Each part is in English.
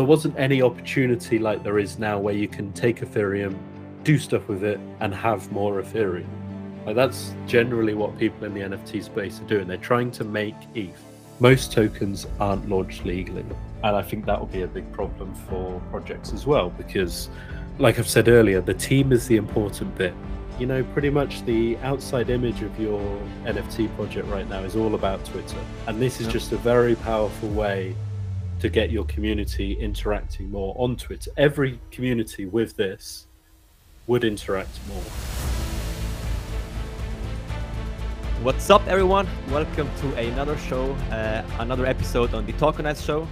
there wasn't any opportunity like there is now where you can take Ethereum, do stuff with it, and have more Ethereum. Like that's generally what people in the NFT space are doing. They're trying to make ETH. Most tokens aren't launched legally, and I think that will be a big problem for projects as well because, like I've said earlier, the team is the important bit. You know, pretty much the outside image of your NFT project right now is all about Twitter, and this is just a very powerful way to get your community interacting more on Twitter. Every community with this would interact more. What's up, everyone? Welcome to another show, uh, another episode on the Talkenized Show.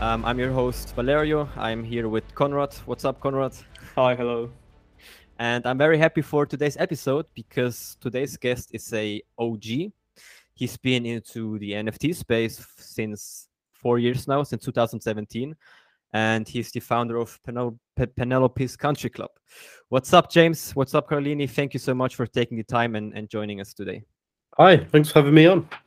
Um, I'm your host, Valerio. I'm here with Conrad. What's up, Conrad? Hi, hello. And I'm very happy for today's episode because today's guest is a OG. He's been into the NFT space since four years now, since 2017. And he's the founder of Penel- Purrnelope's Country Club. What's up, James? What's up, Carlini? Thank you so much for taking the time and, and joining us today. Hi, thanks for having me on.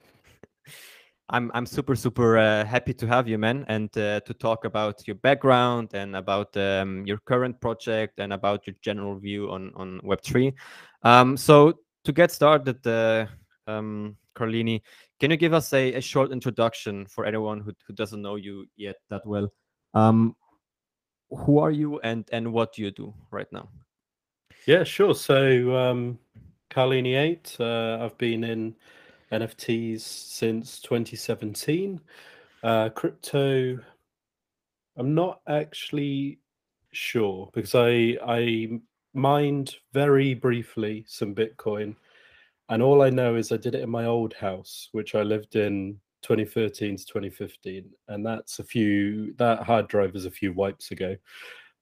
I'm I'm super super uh, happy to have you, man, and uh, to talk about your background and about um, your current project and about your general view on on Web three. Um, so to get started, uh, um, Carlini, can you give us a, a short introduction for anyone who, who doesn't know you yet that well? Um, who are you and and what do you do right now? Yeah, sure. So, um, Carlini 8, uh, I've been in NFTs since 2017. Uh, crypto, I'm not actually sure because I I mined very briefly some Bitcoin, and all I know is I did it in my old house, which I lived in 2013 to 2015, and that's a few that hard drive is a few wipes ago.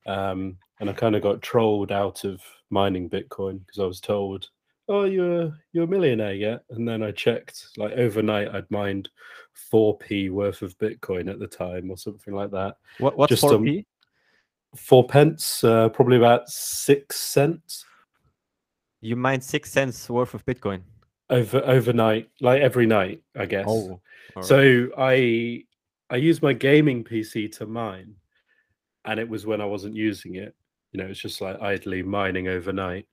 Um, and I kind of got trolled out of mining Bitcoin because I was told oh you're you're a millionaire yet and then i checked like overnight i'd mined 4p worth of bitcoin at the time or something like that What what's Just, four um, p? four pence uh, probably about six cents You mined six cents worth of Bitcoin. over overnight like every night i guess Oh, right. so i i used my gaming pc to mine and it was when i wasn't using it you know it's just like idly mining overnight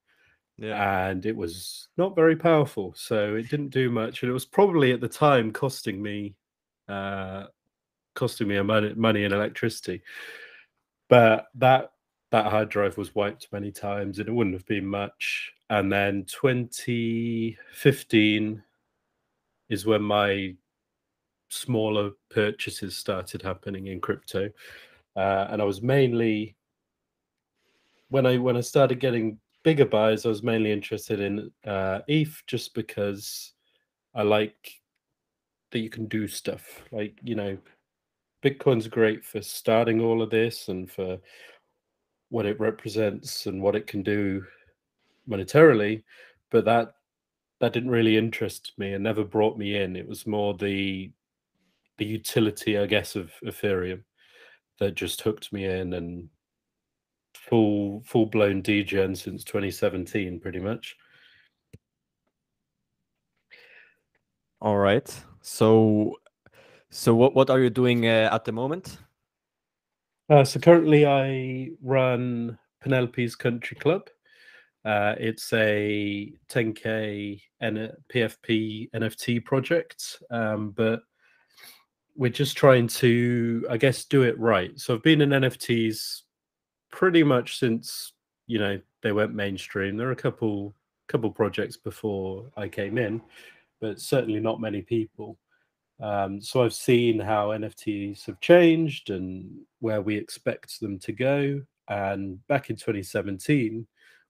yeah. and it was not very powerful so it didn't do much and it was probably at the time costing me uh costing me a money, money and electricity but that that hard drive was wiped many times and it wouldn't have been much and then 2015 is when my smaller purchases started happening in crypto uh, and i was mainly when i when i started getting bigger buys, I was mainly interested in uh, ETH just because I like that you can do stuff. Like, you know, Bitcoin's great for starting all of this and for what it represents and what it can do monetarily, but that that didn't really interest me and never brought me in. It was more the the utility, I guess, of Ethereum that just hooked me in and full full blown degen since 2017 pretty much All right. So, so what what are you doing uh, at the moment? uh, so currently i run Purrnelope's country club uh, it's a 10k N- pfp nft project um, but we're just trying to i guess do it right. So i've been in nfts pretty much since you know they went mainstream. There are a couple couple projects before i came in but certainly not many people. Um, so i've seen how nfts have changed and where we expect them to go. And back in 2017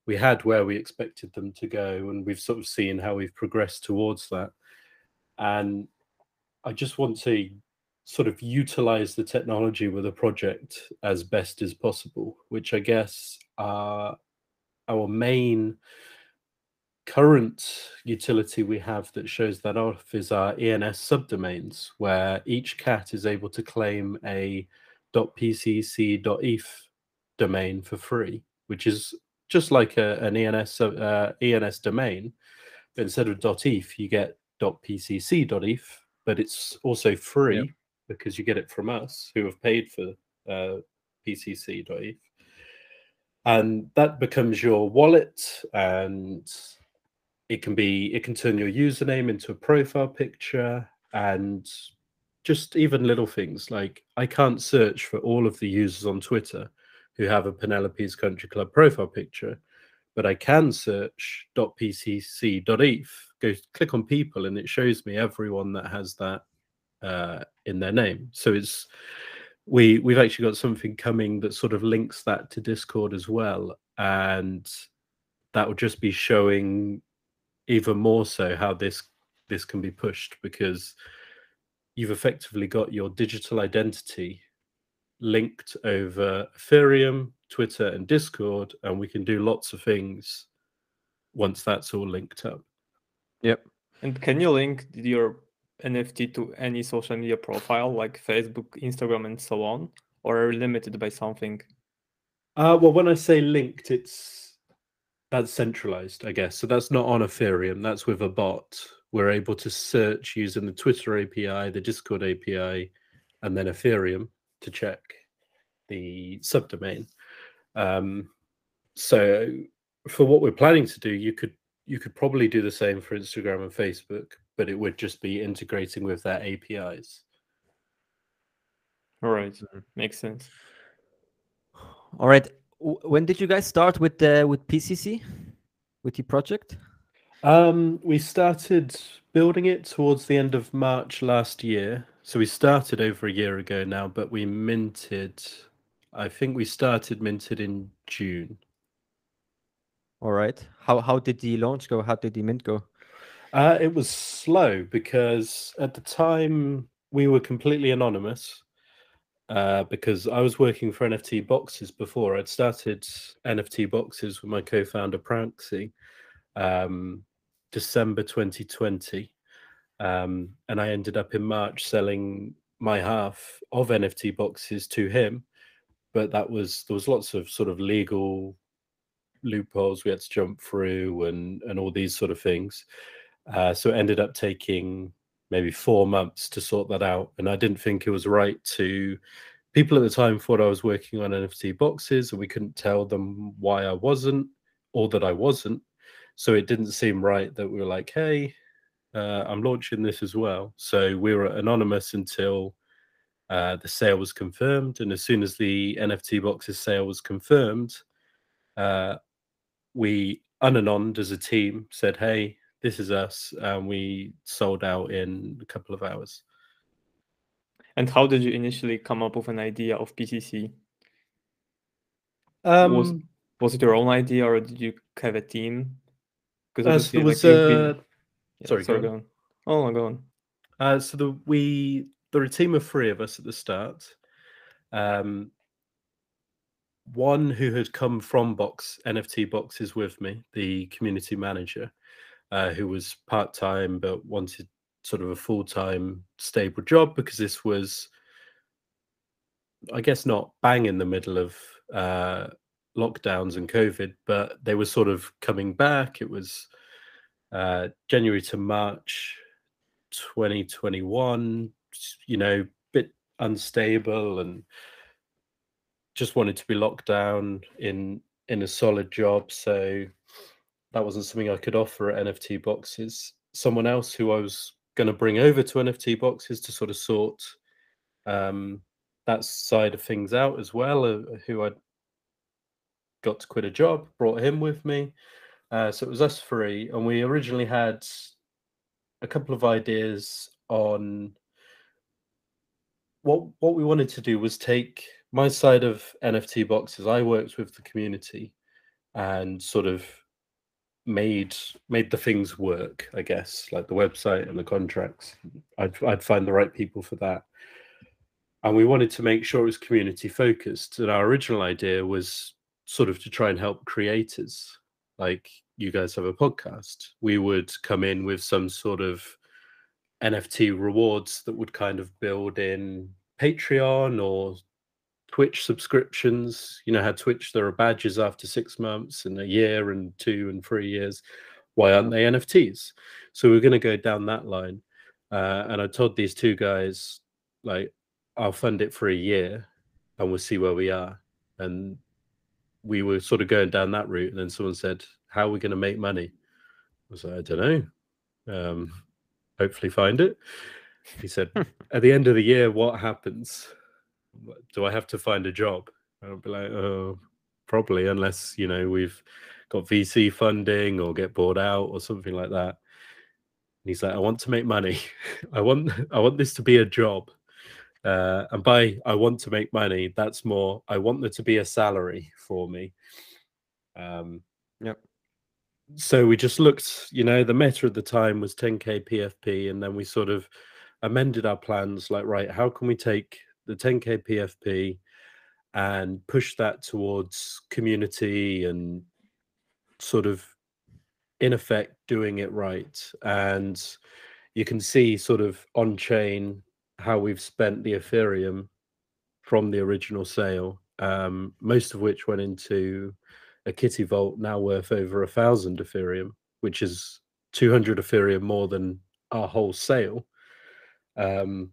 we had where we expected them to go and we've sort of seen how we've progressed towards that. And i just want to sort of utilize the technology with a project as best as possible, which I guess uh, our main current utility we have that shows that off is our ENS subdomains, where each cat is able to claim a .pcc.eth domain for free, which is just like a, an ENS uh, ENS domain, but instead of .eth, you get .pcc.eth, but it's also free Yep. because you get it from us who have paid for uh, pcc.eth. And that becomes your wallet and it can be it can turn your username into a profile picture and just even little things like I can't search for all of the users on Twitter who have a Purrnelope's Country Club profile picture, but I can search .pcc.eth, go click on people, and it shows me everyone that has that uh, in their name. So it's we we've actually got something coming that sort of links that to Discord as well, and that will just be showing even more so how this this can be pushed because you've effectively got your digital identity linked over Ethereum, Twitter, and Discord, and we can do lots of things once that's all linked up. Yep. And can you link your NFT to any social media profile like Facebook, Instagram, and so on, or are you limited by something? Uh, well, when I say linked, it's that's centralized, I guess. So that's not on Ethereum. That's with a bot. We're able to search using the Twitter API, the Discord API, and then Ethereum to check the subdomain. Um, so for what we're planning to do, you could you could probably do the same for Instagram and Facebook, but it would just be integrating with their APIs. All right, makes sense. All right, when did you guys start with uh, with PCC, with the project? Um, we started building it towards the end of March last year. So we started over a year ago now, but we minted. I think we started minted in June. All right. How how did the launch go? How did the mint go? Uh, it was slow because at the time we were completely anonymous. Uh, because I was working for NFT Boxes before. I'd started NFT Boxes with my co-founder Pranksy, um, December 2020, um, and I ended up in March selling my half of NFT boxes to him. But that was there was lots of sort of legal loopholes we had to jump through and and all these sort of things. Uh, so it ended up taking maybe four months to sort that out, and I didn't think it was right to. People at the time thought I was working on NFT boxes, and we couldn't tell them why I wasn't or that I wasn't. So it didn't seem right that we were like, "Hey, uh, I'm launching this as well. So we were anonymous until uh, the sale was confirmed. And as soon as the NFT boxes sale was confirmed, uh, we unanoned as a team said, hey, this is us. And we sold out in a couple of hours. And how did you initially come up with an idea of PCC? Um, was, was it your own idea or did you have a team? Because uh, was, like, been... Yeah, sorry, sorry, go on. Oh, go on. Uh, so the, we there are a team of three of us at the start. Um, one who had come from Box NFT boxes with me, the community manager, uh, who was part time but wanted sort of a full time stable job because this was, I guess, not bang in the middle of uh, lockdowns and COVID, but they were sort of coming back. It was uh, January to March 2021, you know, bit unstable and just wanted to be locked down in in a solid job. So that wasn't something I could offer at NFT boxes. Someone else who I was going to bring over to NFT boxes to sort of sort um, that side of things out as well, uh, who I got to quit a job, brought him with me. Uh, so it was us three, and we originally had a couple of ideas on what what we wanted to do was take my side of NFT boxes. I worked with the community and sort of made made the things work. I guess like the website and the contracts. I'd I'd find the right people for that, and we wanted to make sure it was community focused. And our original idea was sort of to try and help creators like you guys have a podcast, we would come in with some sort of NFT rewards that would kind of build in Patreon or Twitch subscriptions. You know how Twitch there are badges after six months and a year and two and three years. Why aren't they NFTs? So we're going to go down that line. Uh, and I told these two guys, like, I'll fund it for a year and we'll see where we are and we were sort of going down that route. And then someone said, "How are we going to make money?" I was like, "I don't know. Um, hopefully, find it." He said, "At the end of the year, what happens? Do I have to find a job?" I'll be like, "Oh, probably, unless you know we've got VC funding or get bought out or something like that." And he's like, "I want to make money. I want I want this to be a job." Uh, and by I want to make money, that's more I want there to be a salary for me. Um, Yep. so we just looked, you know, the meta at the time was 10k PFP, and then we sort of amended our plans like, right, how can we take the 10k PFP and push that towards community and sort of in effect doing it right and you can see sort of on chain how we've spent the ethereum from the original sale um, most of which went into a kitty vault now worth over a thousand ethereum which is 200 ethereum more than our whole sale um,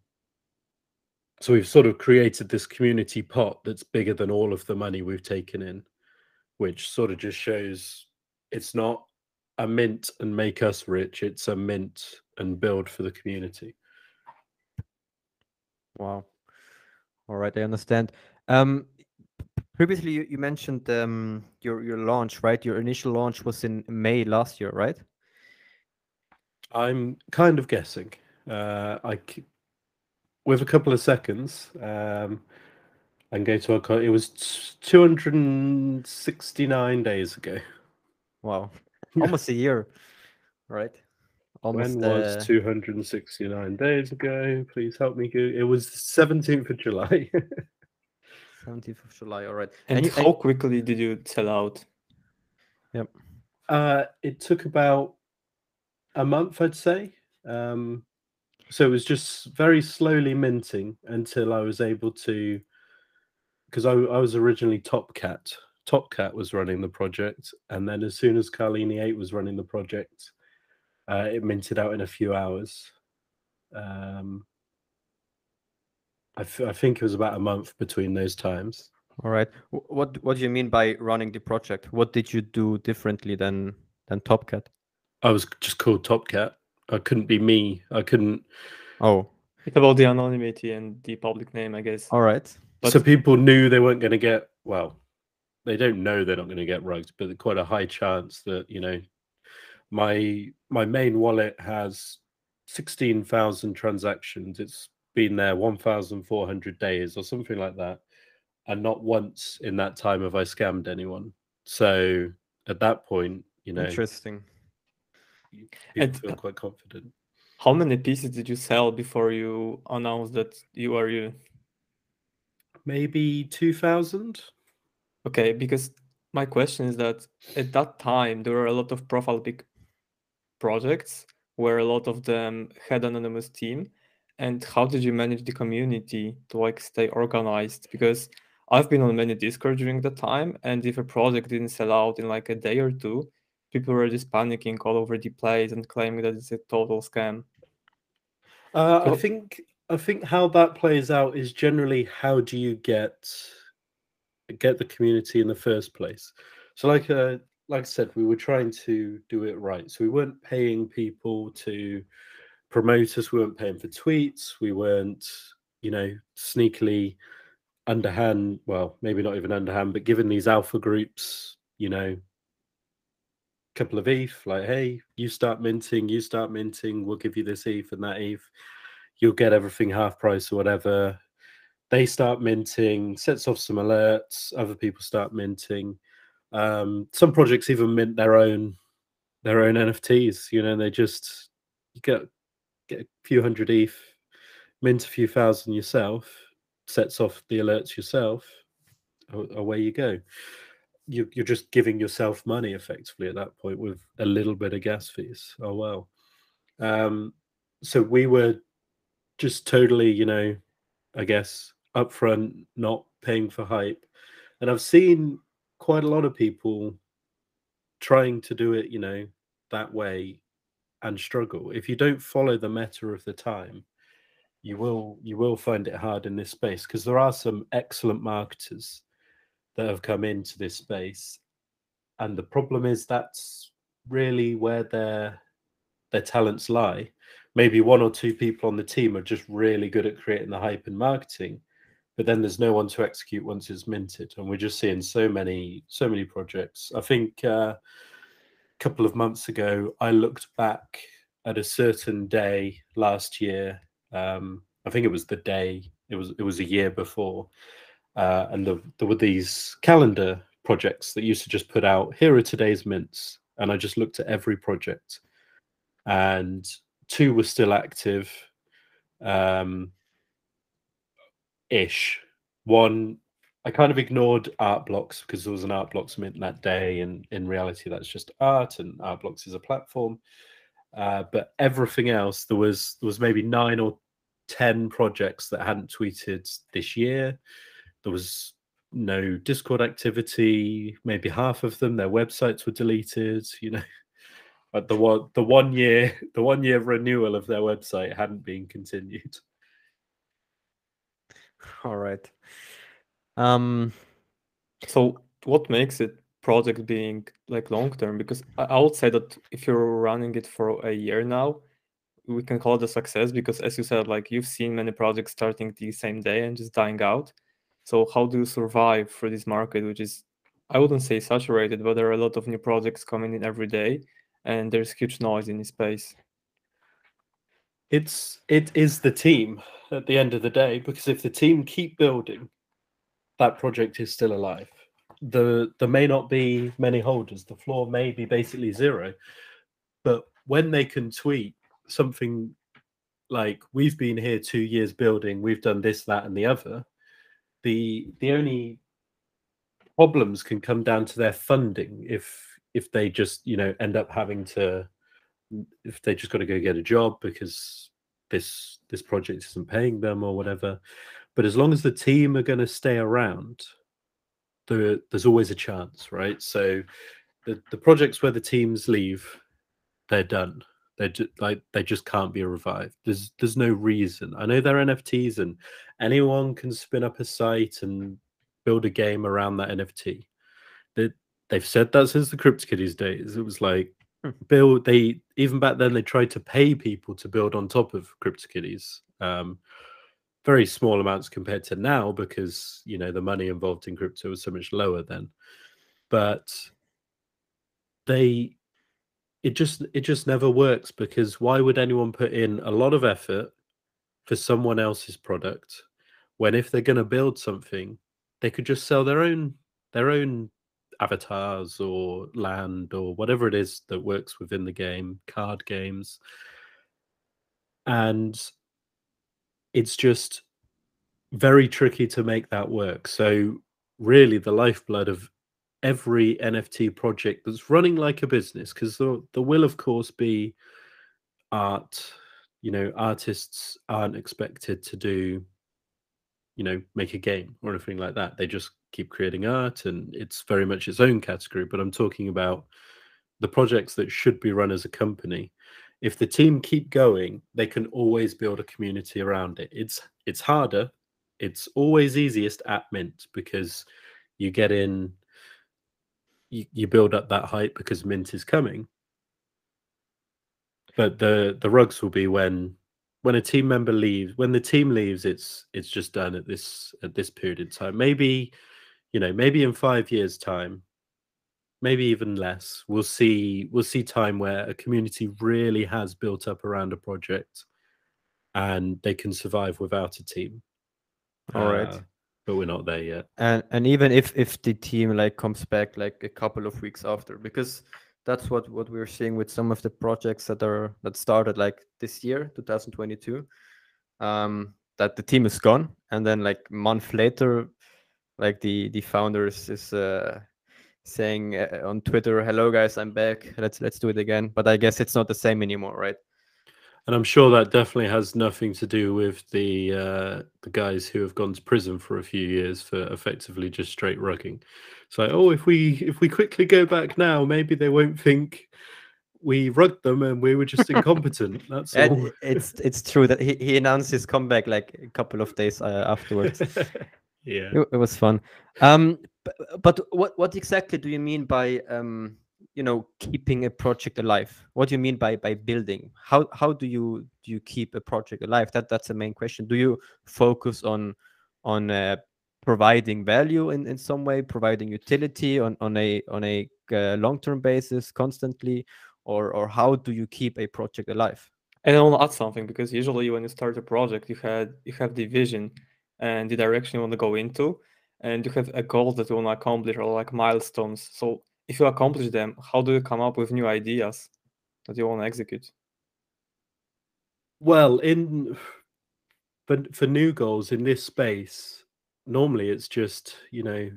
so we've sort of created this community pot that's bigger than all of the money we've taken in which sort of just shows it's not a mint and make us rich it's a mint and build for the community Wow. All right, I understand. Um, previously, you, you mentioned um, your your launch, right? Your initial launch was in May last year, right? i'm kind of guessing uh i with a couple of seconds um and go to our co- it was t- 269 days ago Wow, almost a year, right? Almost. when was uh, 269 days ago please help me go it was 17th of july 17th of July. All right. And, you- how quickly did you sell out? Uh, it took about a month, I'd say. Um, so it was just very slowly minting until I was able to, because I, I was originally Top Cat. Top Cat was running the project, and then as soon as Carlini Eight was running the project, uh, it minted out in a few hours. Um, I, th- I think it was about a month between those times. All right. What what do you mean by running the project? What did you do differently than than Topcat? I was just called Top Cat. I couldn't be me. I couldn't. Oh, It's about the anonymity and the public name, I guess. all right. But so people knew they weren't going to get well they don't know they're not going to get rugged but quite a high chance that you know my my main wallet has 16,000 transactions it's been there 1,400 days or something like that and not once in that time have I scammed anyone so at that point you know Interesting. people And- feel quite confident how many pieces did you sell before you announced that you are you? maybe 2,000 Okay, because my question is that at that time there were a lot of profile pic projects where a lot of them had anonymous team. And how did you manage the community to like stay organized? Because I've been on many Discord during the time, and if a project didn't sell out in like a day or two, people were just panicking all over the place and claiming that it's a total scam. Uh, I think I think how that plays out is generally how do you get get the community in the first place. So like uh, like I said, we were trying to do it right. So we weren't paying people to promote us. We weren't paying for tweets. We weren't, you know, sneakily underhand. Well, maybe not even underhand, but giving these alpha groups, you know, couple of ETH, like, hey, you start minting, you start minting, we'll give you this ETH and that ETH you'll get everything half price or whatever. They start minting, sets off some alerts. Other people start minting. Um, some projects even mint their own their own NFTs. You know, they just you get get a few hundred ETH, mint a few thousand yourself, sets off the alerts yourself. Away you go. You, you're just giving yourself money effectively at that point with a little bit of gas fees. Oh well. Um, so we were just totally, you know, I guess upfront, not paying for hype. And I've seen quite a lot of people trying to do it, you know, that way and struggle. If you don't follow the meta of the time, you will you will find it hard in this space because there are some excellent marketers that have come into this space, and the problem is that's really where their their talents lie. Maybe one or two people on the team are just really good at creating the hype and marketing, but then there's no one to execute once it's minted, and we're just seeing so many so many projects. I think uh, couple of months ago, I looked back at a certain day last year. Um, I think it was the day. It was it was a year before, uh, and the, there were these calendar projects that used to just put out here are today's mints, and I just looked at every project, and two were still active, um, ish. One I kind of ignored art blocks because there was an art blocks mint that day, and in reality, that's just art, and art blocks is a platform. Uh, but everything else, there was there was maybe nine or ten projects that hadn't tweeted this year. There was no Discord activity. Maybe half of them, their websites were deleted. You know, but the one the one year the one year renewal of their website hadn't been continued. All right. Um. So what makes it project being like long term? Because I, I would say that if you're running it for a year now, we can call it a success because as you said, like you've seen many projects starting the same day and just dying out. So how do you survive for this market, which is I wouldn't say saturated, but there are a lot of new projects coming in every day, and there's huge noise in the space. It's it is the team at the end of the day because if the team keep building, that project is still alive. The there may not be many holders. The floor may be basically zero, but when they can tweet something like we've been here two years building, we've done this, that, and the other, the the only problems can come down to their funding if if they just you know end up having to if they just got to go get a job because this this project isn't paying them or whatever but as long as the team are going to stay around there, there's always a chance right? So the, the projects where the teams leave they're done. They're just like they just can't be revived. There's there's no reason. I know they're nfts and anyone can spin up a site and build a game around that nft they, they've said that since the cryptokitties days. It was like Hmm. build they even back then they tried to pay people to build on top of cryptokitties um very small amounts compared to now because you know the money involved in crypto was so much lower then. But they it just it just never works because why would anyone put in a lot of effort for someone else's product when if they're going to build something they could just sell their own their own avatars or land or whatever it is that works within the game card games. And it's just very tricky to make that work. So really the lifeblood of every nft project that's running like a business because there, there will of course be art. You know artists aren't expected to do you know make a game or anything like that. They just keep creating art and it's very much its own category. But i'm talking about the projects that should be run as a company if the team keep going they can always build a community around it. It's it's harder. It's always easiest at mint because you get in you, you build up that hype because mint is coming. But the the rugs will be when when a team member leaves when the team leaves it's it's just done at this at this period in time. Maybe you know maybe in five years time maybe even less. We'll see we'll see time where a community really has built up around a project and they can survive without a team. All right. Uh, but we're not there yet. And and even if if the team like comes back like a couple of weeks after because that's what what we're seeing with some of the projects that are that started like this year 2022 um that the team is gone. And then like month later like the the founders is uh saying uh, on twitter hello guys i'm back. Let's let's do it again. But i guess it's not the same anymore right? And i'm sure that definitely has nothing to do with the uh the guys who have gone to prison for a few years for effectively just straight rugging. So, like oh if we if we quickly go back now maybe they won't think we rugged them and we were just incompetent. That's And all. it's it's true that he, he announced his comeback like a couple of days uh, afterwards. Yeah. It, it was fun. Um But, what what exactly do you mean by um, you know keeping a project alive? What do you mean by by building? How how do you do you keep a project alive? That that's the main question. Do you focus on on uh, providing value in, in some way, providing utility on, on a on a uh, long term basis constantly, or or how do you keep a project alive? And I want to add something because usually when you start a project, you had you have the vision and the direction you want to go into, and you have a goal that you want to accomplish or like milestones. So if you accomplish them, how do you come up with new ideas that you want to execute? Well, in for for new goals in this space, normally it's just you know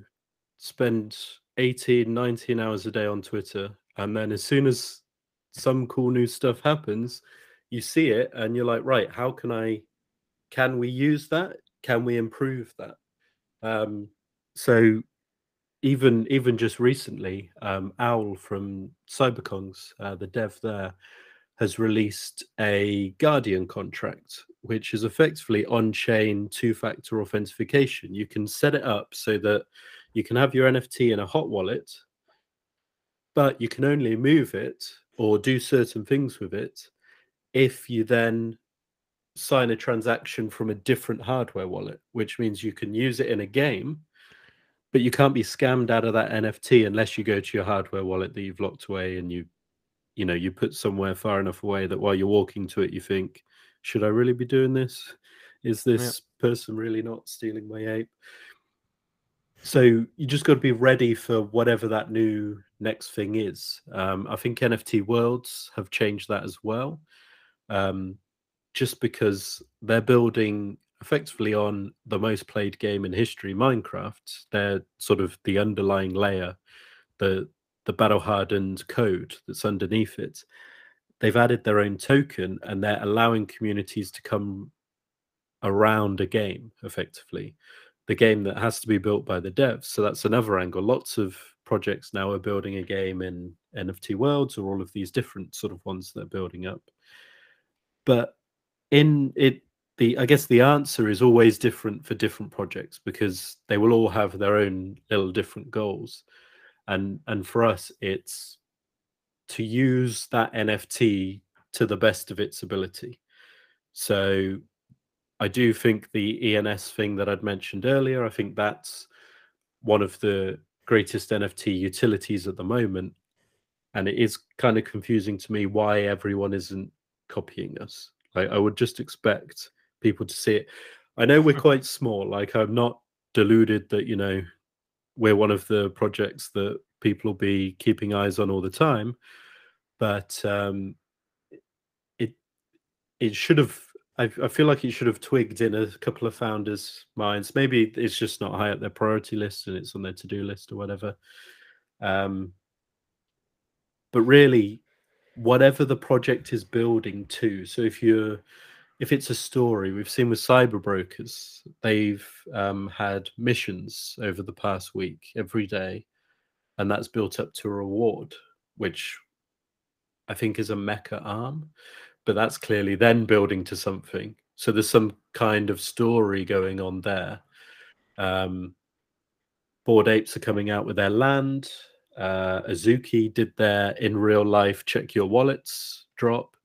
spend 18 19 hours a day on twitter and then as soon as some cool new stuff happens you see it and you're like right how can i can we use that can we improve that um so even even just recently um owl from cyberkongs uh, the dev there has released a guardian contract which is effectively on-chain two-factor authentication. You can set it up so that you can have your nft in a hot wallet but you can only move it or do certain things with it if you then sign a transaction from a different hardware wallet, which means you can use it in a game, but you can't be scammed out of that NFT unless you go to your hardware wallet that you've locked away and you, you know, you put somewhere far enough away that while you're walking to it, you think, should I really be doing this? Is this yeah. person really not stealing my ape? So you just got to be ready for whatever that new next thing is. Um, I think NFT worlds have changed that as well um, just because they're building effectively on the most played game in history, Minecraft. They're sort of the underlying layer, the the battle hardened code that's underneath it. They've added their own token and they're allowing communities to come around a game effectively the game that has to be built by the devs so that's another angle lots of projects now are building a game in nft worlds or all of these different sort of ones that are building up but in it the i guess the answer is always different for different projects because they will all have their own little different goals. And and for us it's to use that nft to the best of its ability. So i do think the ens thing that i'd mentioned earlier i think that's one of the greatest nft utilities at the moment. And it is kind of confusing to me why everyone isn't copying us. Like I would just expect people to see it. I know we're quite small. Like I'm not deluded that you know we're one of the projects that people will be keeping eyes on all the time, but um, it it should have. I, I feel like it should have twigged in a couple of founders' minds. Maybe it's just not high up their priority list and it's on their to-do list or whatever. Um, but really, whatever the project is building to. So if you're if it's a story, we've seen with cyber brokers, they've um, had missions over the past week every day, and that's built up to a reward, which I think is a mecha arm, but that's clearly then building to something. So there's some kind of story going on there. Um, Bored Apes are coming out with their land. Uh, Azuki did their in real life check your wallets drop.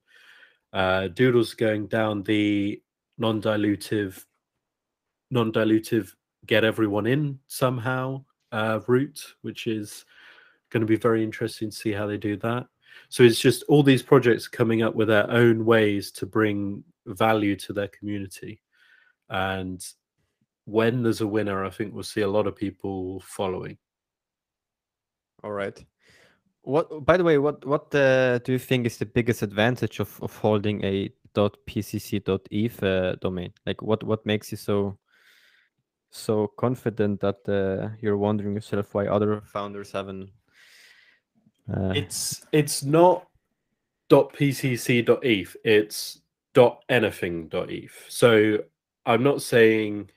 Uh, Doodle's going down the non-dilutive, non-dilutive get everyone in somehow uh, route, which is going to be very interesting to see how they do that. So it's just all these projects coming up with their own ways to bring value to their community. And when there's a winner, I think we'll see a lot of people following. All right. What, by the way, what what uh, do you think is the biggest advantage of, of holding a .pcc.eth uh, domain? Like, what what makes you so so confident that uh, you're wondering yourself why other founders haven't? Uh... It's it's not .pcc.eth. It's .anything.eth. So I'm not saying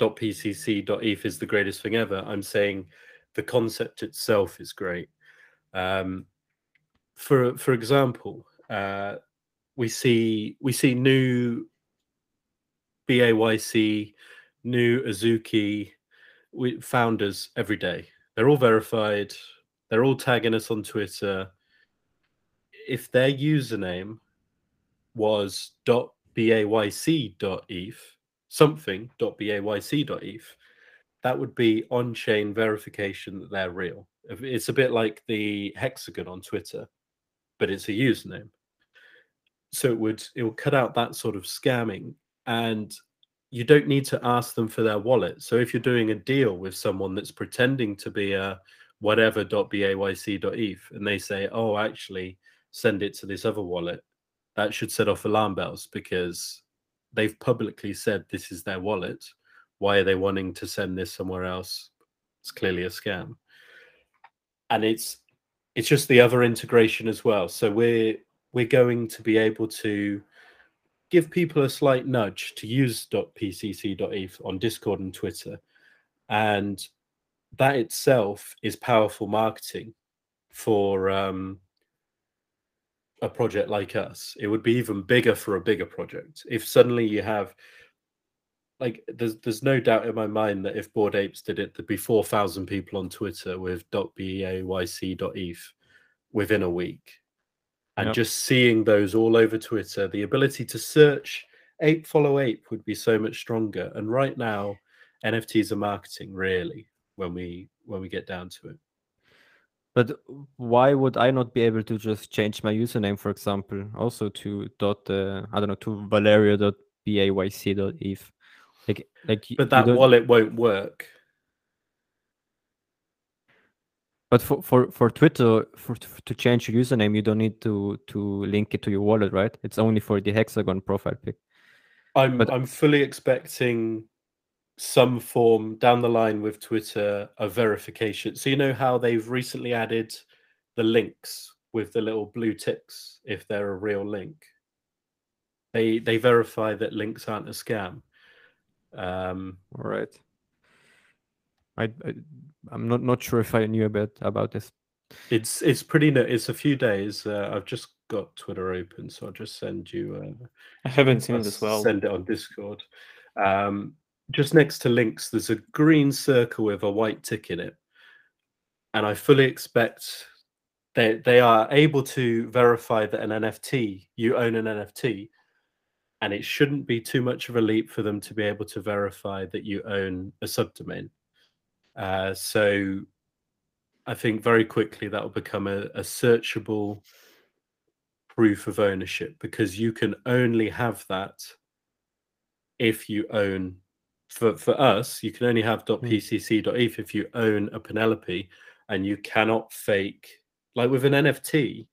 .pcc.eth is the greatest thing ever. I'm saying the concept itself is great. Um, for for example, uh, we see we see new BAYC, new Azuki, we founders every day. They're all verified. They're all tagging us on Twitter. If their username was .bayc.eth, something .bayc.eth, that would be on-chain verification that they're real. It's a bit like the hexagon on Twitter, but it's a username. So it would it will cut out that sort of scamming, and you don't need to ask them for their wallet. So if you're doing a deal with someone that's pretending to be a whatever.bayc.eth and they say, "Oh, actually, send it to this other wallet," that should set off alarm bells because they've publicly said this is their wallet. Why are they wanting to send this somewhere else? It's clearly a scam. And it's it's just the other integration as well. So we're we're going to be able to give people a slight nudge to use .pcc.eth on Discord and Twitter. And that itself is powerful marketing for um, a project like us. It would be even bigger for a bigger project. If suddenly you have like there's there's no doubt in my mind that if Bored Apes did it, there'd be four thousand people on Twitter with .bayc.eth within a week and yep. just seeing those all over Twitter, the ability to search ape follow ape would be so much stronger. And right now, NFTs are marketing really when we when we get down to it. But why would I not be able to just change my username, for example, also to dot uh, I don't know to valerio.bayc.eth? Like like But that wallet won't work. But for, for, for Twitter, for to change your username, you don't need to to link it to your wallet, right? It's only for the hexagon profile pic. I'm but, I'm fully expecting some form down the line with Twitter a verification. So you know how they've recently added the links with the little blue ticks if they're a real link. They they verify that links aren't a scam. Um, All right. I, I I'm not not sure if I knew a bit about this. It's it's pretty. It's a few days. Uh, I've just got Twitter open, so I'll just send you. Uh, I haven't seen it as well. Send it on Discord. Um, just next to links, there's a green circle with a white tick in it, and I fully expect they they are able to verify that an NFT you own an NFT, and it shouldn't be too much of a leap for them to be able to verify that you own a subdomain. Uh, so I think very quickly that will become a, a searchable proof of ownership because you can only have that if you own for for us you can only have hmm. .pcc.eth if you own a penelope and you cannot fake like with an nft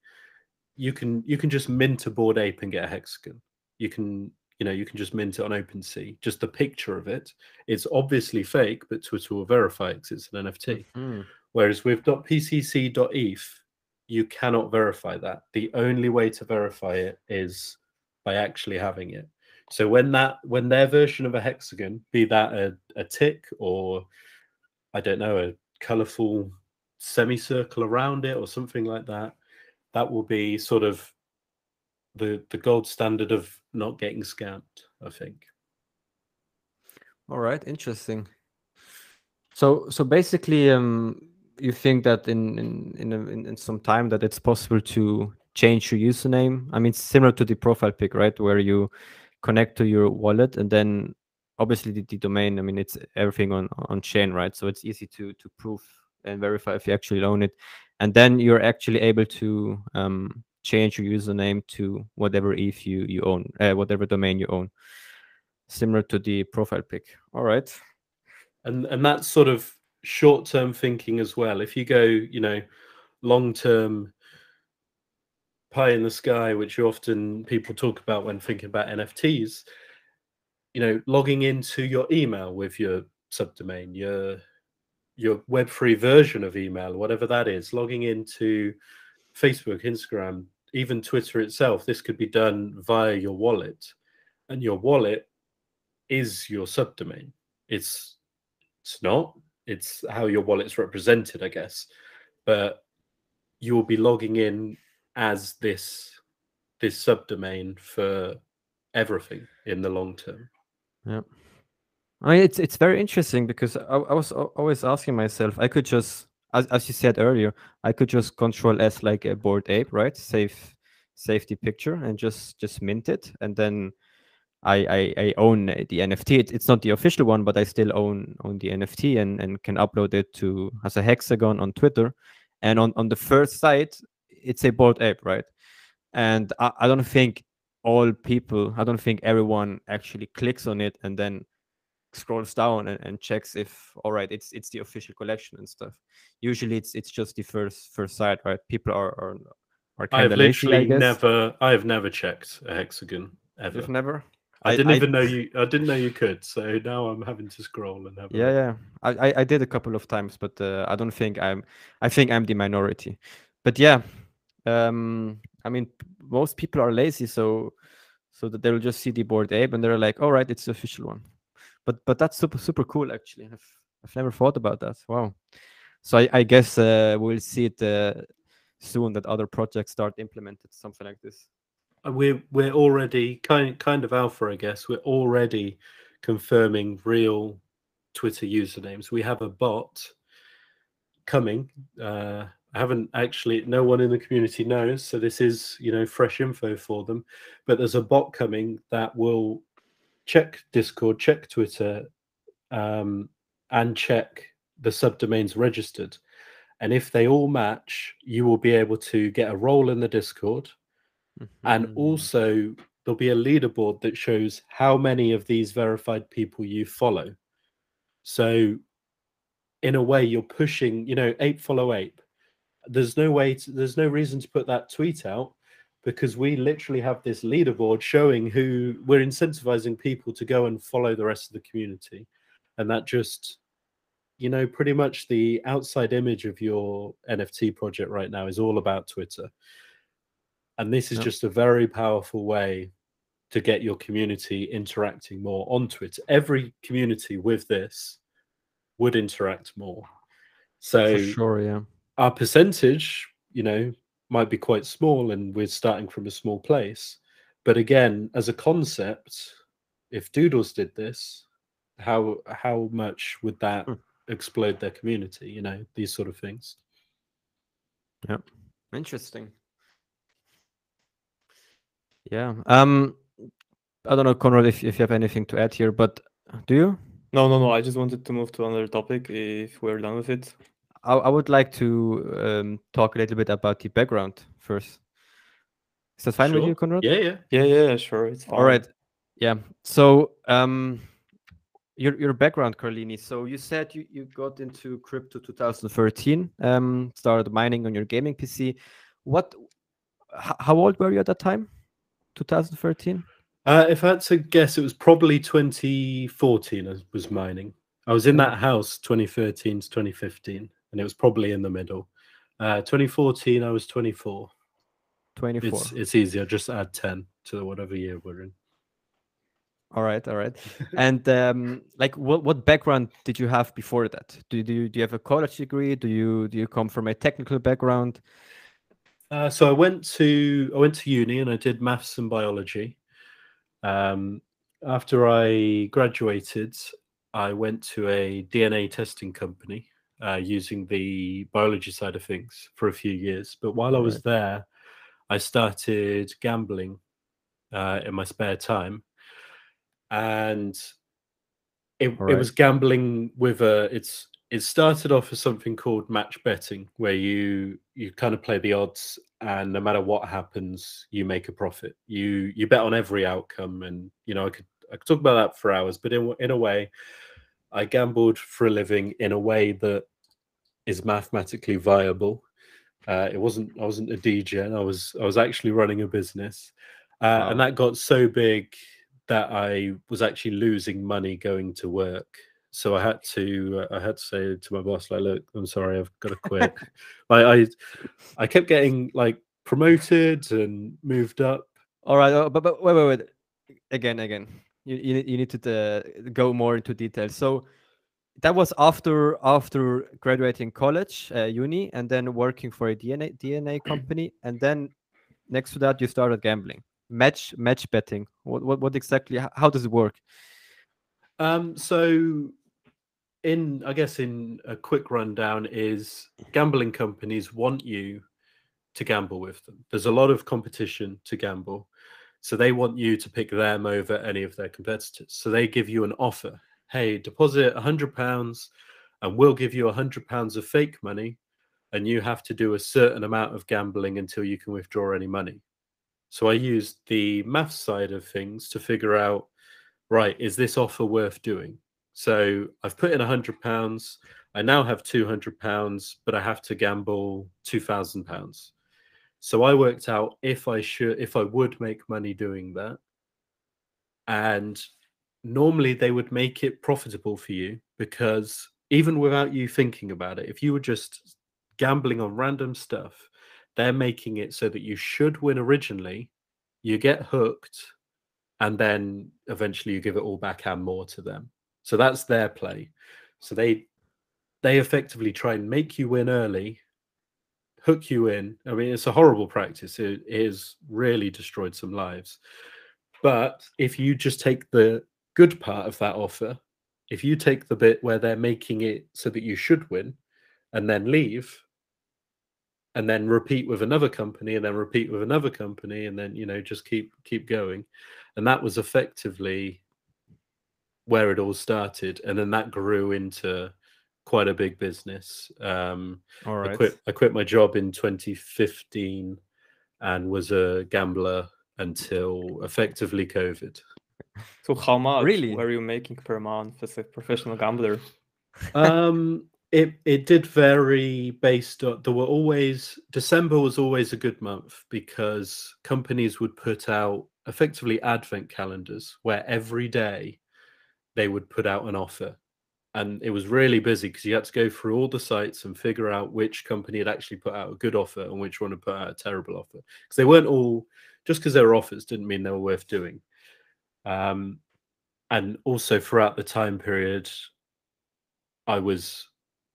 you can you can just mint a bored ape and get a hexagon you can you know you can just mint it on OpenSea. Just the picture of it. It's obviously fake, but Twitter will verify it because it's an NFT. Mm-hmm. Whereas with .pcc.eth, you cannot verify that. The only way to verify it is by actually having it. So when that when their version of a hexagon, be that a, a tick or I don't know, a colorful semicircle around it or something like that, that will be sort of the the gold standard of not getting scammed. I think. All right, interesting. So so basically, um, you think that in in in, in, in some time that it's possible to change your username. I mean, similar to the profile pic, right, where you connect to your wallet and then obviously the, the domain. I mean, it's everything on on chain, right? So it's easy to to prove and verify if you actually own it, and then you're actually able to um, change your username to whatever if you you own, uh, whatever domain you own, similar to the profile pic. All right, and and that's sort of short term thinking as well. If you go, you know, long term pie in the sky, which you often people talk about when thinking about NFTs, you know, logging into your email with your subdomain, your your web-three version of email, whatever that is, logging into Facebook, Instagram, even Twitter itself, this could be done via your wallet, and your wallet is your subdomain. It's it's not. It's how your wallet's represented, I guess. But you will be logging in as this this subdomain for everything in the long term. Yeah. I mean, it's it's very interesting because I, I was always asking myself, I could just, as, as you said earlier, I could just control S like a Bored Ape, right? Save the picture and just just mint it, and then I I, I own the NFT. It, it's not the official one, but I still own own the NFT and and can upload it to as a hexagon on Twitter, and on on the first site it's a Bored Ape, right? And I, I don't think all people, I don't think everyone actually clicks on it and then scrolls down and, and checks if all right it's it's the official collection and stuff usually it's it's just the first first site right people are are, are kind I've of lazy I literally never, I have never checked a hexagon ever. You've never I didn't even know you. I didn't know you could. So now I'm having to scroll and have. yeah yeah I, I i did a couple of times but uh, i don't think i'm i think i'm the minority but yeah um i mean most people are lazy so so that they'll just see the Bored Ape and they're like all right it's the official one but but that's super super cool actually i've i've never thought about that wow so i, I guess uh, we'll see it uh, soon that other projects start implemented something like this Uh, We're we're already kind kind of alpha, I guess. We're already confirming real Twitter usernames. We have a bot coming. Uh, I haven't actually. No one in the community knows, so this is you know fresh info for them. But there's a bot coming that will check Discord, check Twitter, um, and check the subdomains registered. And if they all match, you will be able to get a role in the Discord and Mhm. also there'll be a leaderboard that shows how many of these verified people you follow so in a way you're pushing you know ape follow ape there's no way to, there's no reason to put that tweet out because we literally have this leaderboard showing who we're incentivizing people to go and follow the rest of the community and that just you know pretty much the outside image of your nft project right now is all about twitter and this is Yep. just a very powerful way to get your community interacting more on Twitter. Every community with this would interact more. So for sure yeah our percentage, you know, might be quite small and we're starting from a small place. But again, as a concept, if Doodles did this, how how much would that Hmm. explode their community? You know, these sort of things. Yeah. Interesting. Yeah. Um, I don't know, Conrad, if, if you have anything to add here, but do you? No, no, no. I just wanted to move to another topic if we're done with it. I, I would like to um, talk a little bit about the background first. Is that fine with you, Conrad? Yeah, yeah. Yeah, yeah, sure. It's fine. All right. Yeah. So, um, your your background, Carlini. So you said you, you got into crypto 2013. Um, started mining on your gaming PC. What? How old were you at that time? 2013. Uh, if I had to guess, it was probably 2014 I was mining. I was in that house 2013 to 2015, and it was probably in the middle. Uh, 2014, I was 24. 24. It's it's easy. I just add 10 to whatever year we're in. All right, all right. and um, like, what what background did you have before that? Do, do you do you have a college degree? Do you do you come from a technical background? Uh, so I went to I went to uni and I did maths and biology. Um, after I graduated, I went to a DNA testing company uh, using the biology side of things for a few years. But while I was Right. there, I started gambling uh, in my spare time, and it, it was gambling with a it's it started off as something called match betting where you you kind of play the odds and no matter what happens you make a profit you you bet on every outcome and you know i could i could talk about that for hours but in, in a way i gambled for a living in a way that is mathematically viable uh, it wasn't i wasn't a degen i was i was actually running a business uh, Wow. and that got so big that I was actually losing money going to work. So I had to uh, I had to say to my boss like, look, I'm sorry, I've got to quit. like I I kept getting like promoted and moved up. All right, uh, but, but wait, wait, wait. Again, again. You you, need- you need to uh, go more into detail. So that was after after graduating college, uh, uni, and then working for a DNA DNA company, and then next to that you started gambling. Match match betting. What what, what exactly? How does it work? Um, so, in I guess in a quick rundown is gambling companies want you to gamble with them. There's a lot of competition to gamble, so they want you to pick them over any of their competitors. So they give you an offer: Hey, deposit a hundred pounds, and we'll give you a hundred pounds of fake money, and you have to do a certain amount of gambling until you can withdraw any money. So I used the math side of things to figure out, right, is this offer worth doing? So I've put in a hundred pounds. I now have two hundred pounds, but I have to gamble two thousand pounds. So I worked out if I should, if I would make money doing that, and normally they would make it profitable for you because even without you thinking about it, if you were just gambling on random stuff, they're making it so that you should win originally, you get hooked, and then eventually you give it all back and more to them. So that's their play. So they they effectively try and make you win early, hook you in. I mean, it's a horrible practice. It, has really destroyed some lives. But if you just take the good part of that offer, if you take the bit where they're making it so that you should win and then leave, and then repeat with another company and then repeat with another company and then you know just keep keep going and that was effectively where it all started and then that grew into quite a big business um All right. I quit I quit my job in 2015 and was a gambler until effectively covid So how much Really? were you making per month as a professional gambler? um it it did vary based on there were always december was always a good month because companies would put out effectively advent calendars where every day they would put out an offer and it was really busy because you had to go through all the sites and figure out which company had actually put out a good offer and which one had put out a terrible offer because they weren't all just because they were offers didn't mean they were worth doing um and also throughout the time period i was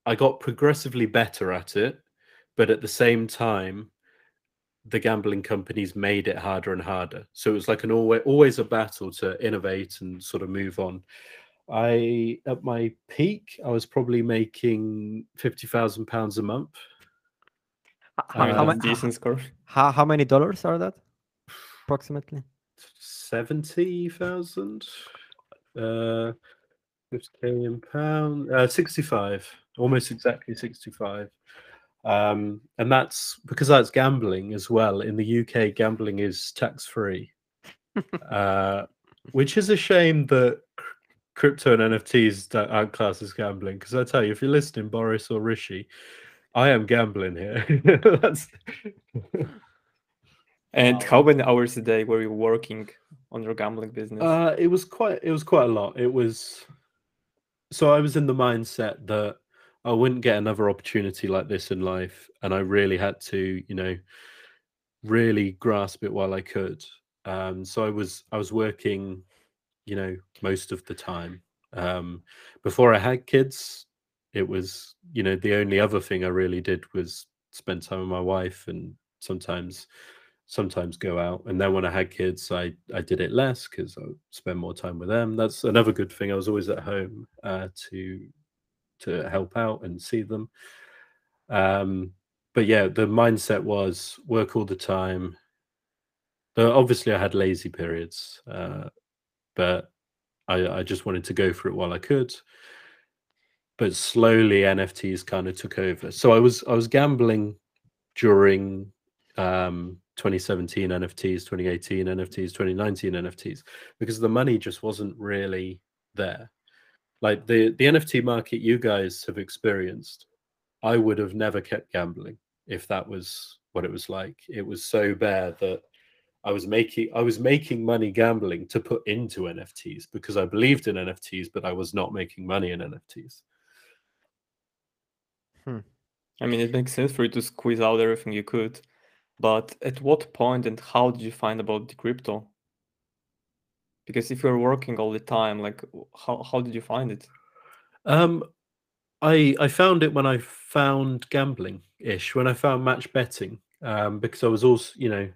I got progressively better at it, but at the same time, the gambling companies made it harder and harder. So it was like an always always a battle to innovate and sort of move on. I at my peak, I was probably making fifty thousand pounds a month. How, Uh, how, That's ma- decent score. how, how many dollars are that approximately? Seventy thousand, uh, fifty k in pound, uh, sixty-five, almost exactly sixty-five. Um, and that's because that's gambling as well. In the UK, gambling is tax-free, uh, which is a shame that cr- crypto and NFTs don't- aren't classed as gambling. Because I tell you, if you're listening, Boris or Rishi, I am gambling here. that's And how many hours a day were you working on your gambling business? Uh, it was quite. It was quite a lot. It was. So I was in the mindset that I wouldn't get another opportunity like this in life, and I really had to, you know, really grasp it while I could. Um, so I was. I was working, you know, most of the time. Um, before I had kids, it was, you know, the only other thing I really did was spend time with my wife and sometimes sometimes go out. And then when i had kids i i did it less because i spend more time with them. That's another good thing. I was always at home uh, to to help out and see them. Um but yeah the mindset was work all the time. But obviously i had lazy periods uh but i i just wanted to go for it while i could but slowly nfts kind of took over so i was i was gambling during um 2017 NFTs, 2018 NFTs, 2019 NFTs, because the money just wasn't really there. Like the the NFT market you guys have experienced, I would have never kept gambling if that was what it was like. It was so bad that I was making I was making money gambling to put into NFTs because I believed in NFTs, but I was not making money in NFTs. I mean, it makes sense for you to squeeze out everything you could, but at what point and how did you find about the crypto? Because if you're working all the time, like how how did you find it? Um, I I found it when I found gambling ish when I found match betting um, because I was also you know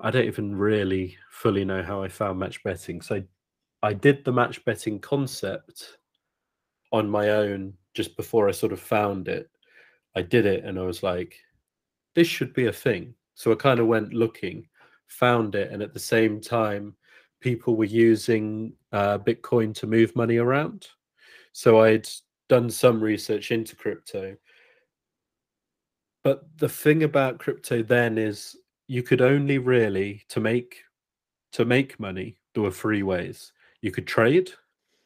I don't even really fully know how I found match betting. So I did the match betting concept on my own just before I sort of found it. I did it and I was like, this should be a thing. So I kind of went looking, found it, and at the same time, people were using uh, Bitcoin to move money around. So I'd done some research into crypto. But the thing about crypto then is you could only really to make to make money there were three ways. You could trade,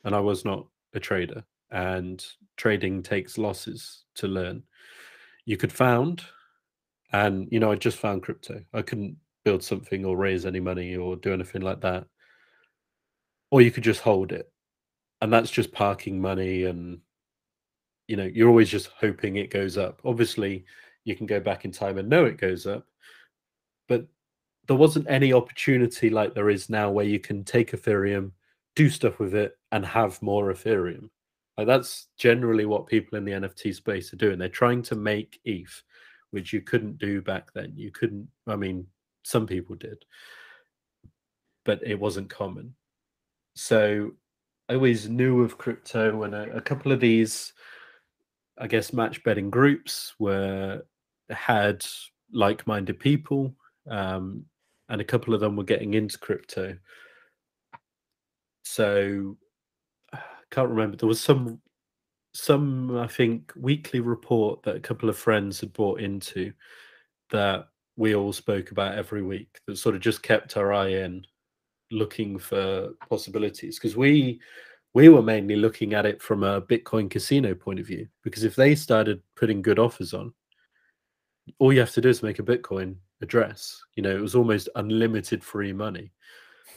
and I was not a trader, and trading takes losses to learn. You could found, and you know, I just found crypto. I couldn't build something or raise any money or do anything like that. Or you could just hold it. And that's just parking money and you know, you're always just hoping it goes up. Obviously, you can go back in time and know it goes up. There wasn't any opportunity like there is now where you can take Ethereum, do stuff with it, and have more Ethereum. Like that's generally what people in the NFT space are doing. They're trying to make ETH which you couldn't do back then. You couldn't, I mean, some people did, but it wasn't common. So I always knew of crypto, and a, a couple of these, I guess, match betting groups were had like minded people, um, and a couple of them were getting into crypto. So I can't remember. There was some some I think weekly report that a couple of friends had bought into that we all spoke about every week that sort of just kept our eye in looking for possibilities because we we were mainly looking at it from a bitcoin casino point of view because if they started putting good offers on all you have to do is make a bitcoin address you know it was almost unlimited free money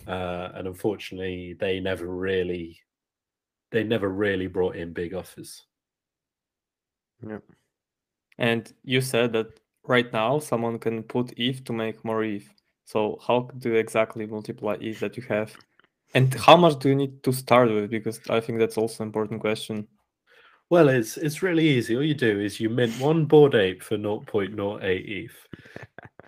uh, and unfortunately they never really they never really brought in big offers. Yeah. And you said that right now someone can put ETH to make more ETH. So how do you exactly multiply ETH that you have? And how much do you need to start with? Because I think that's also an important question. Well, it's it's really easy. All you do is you mint one Bored Ape for 0.08 ETH.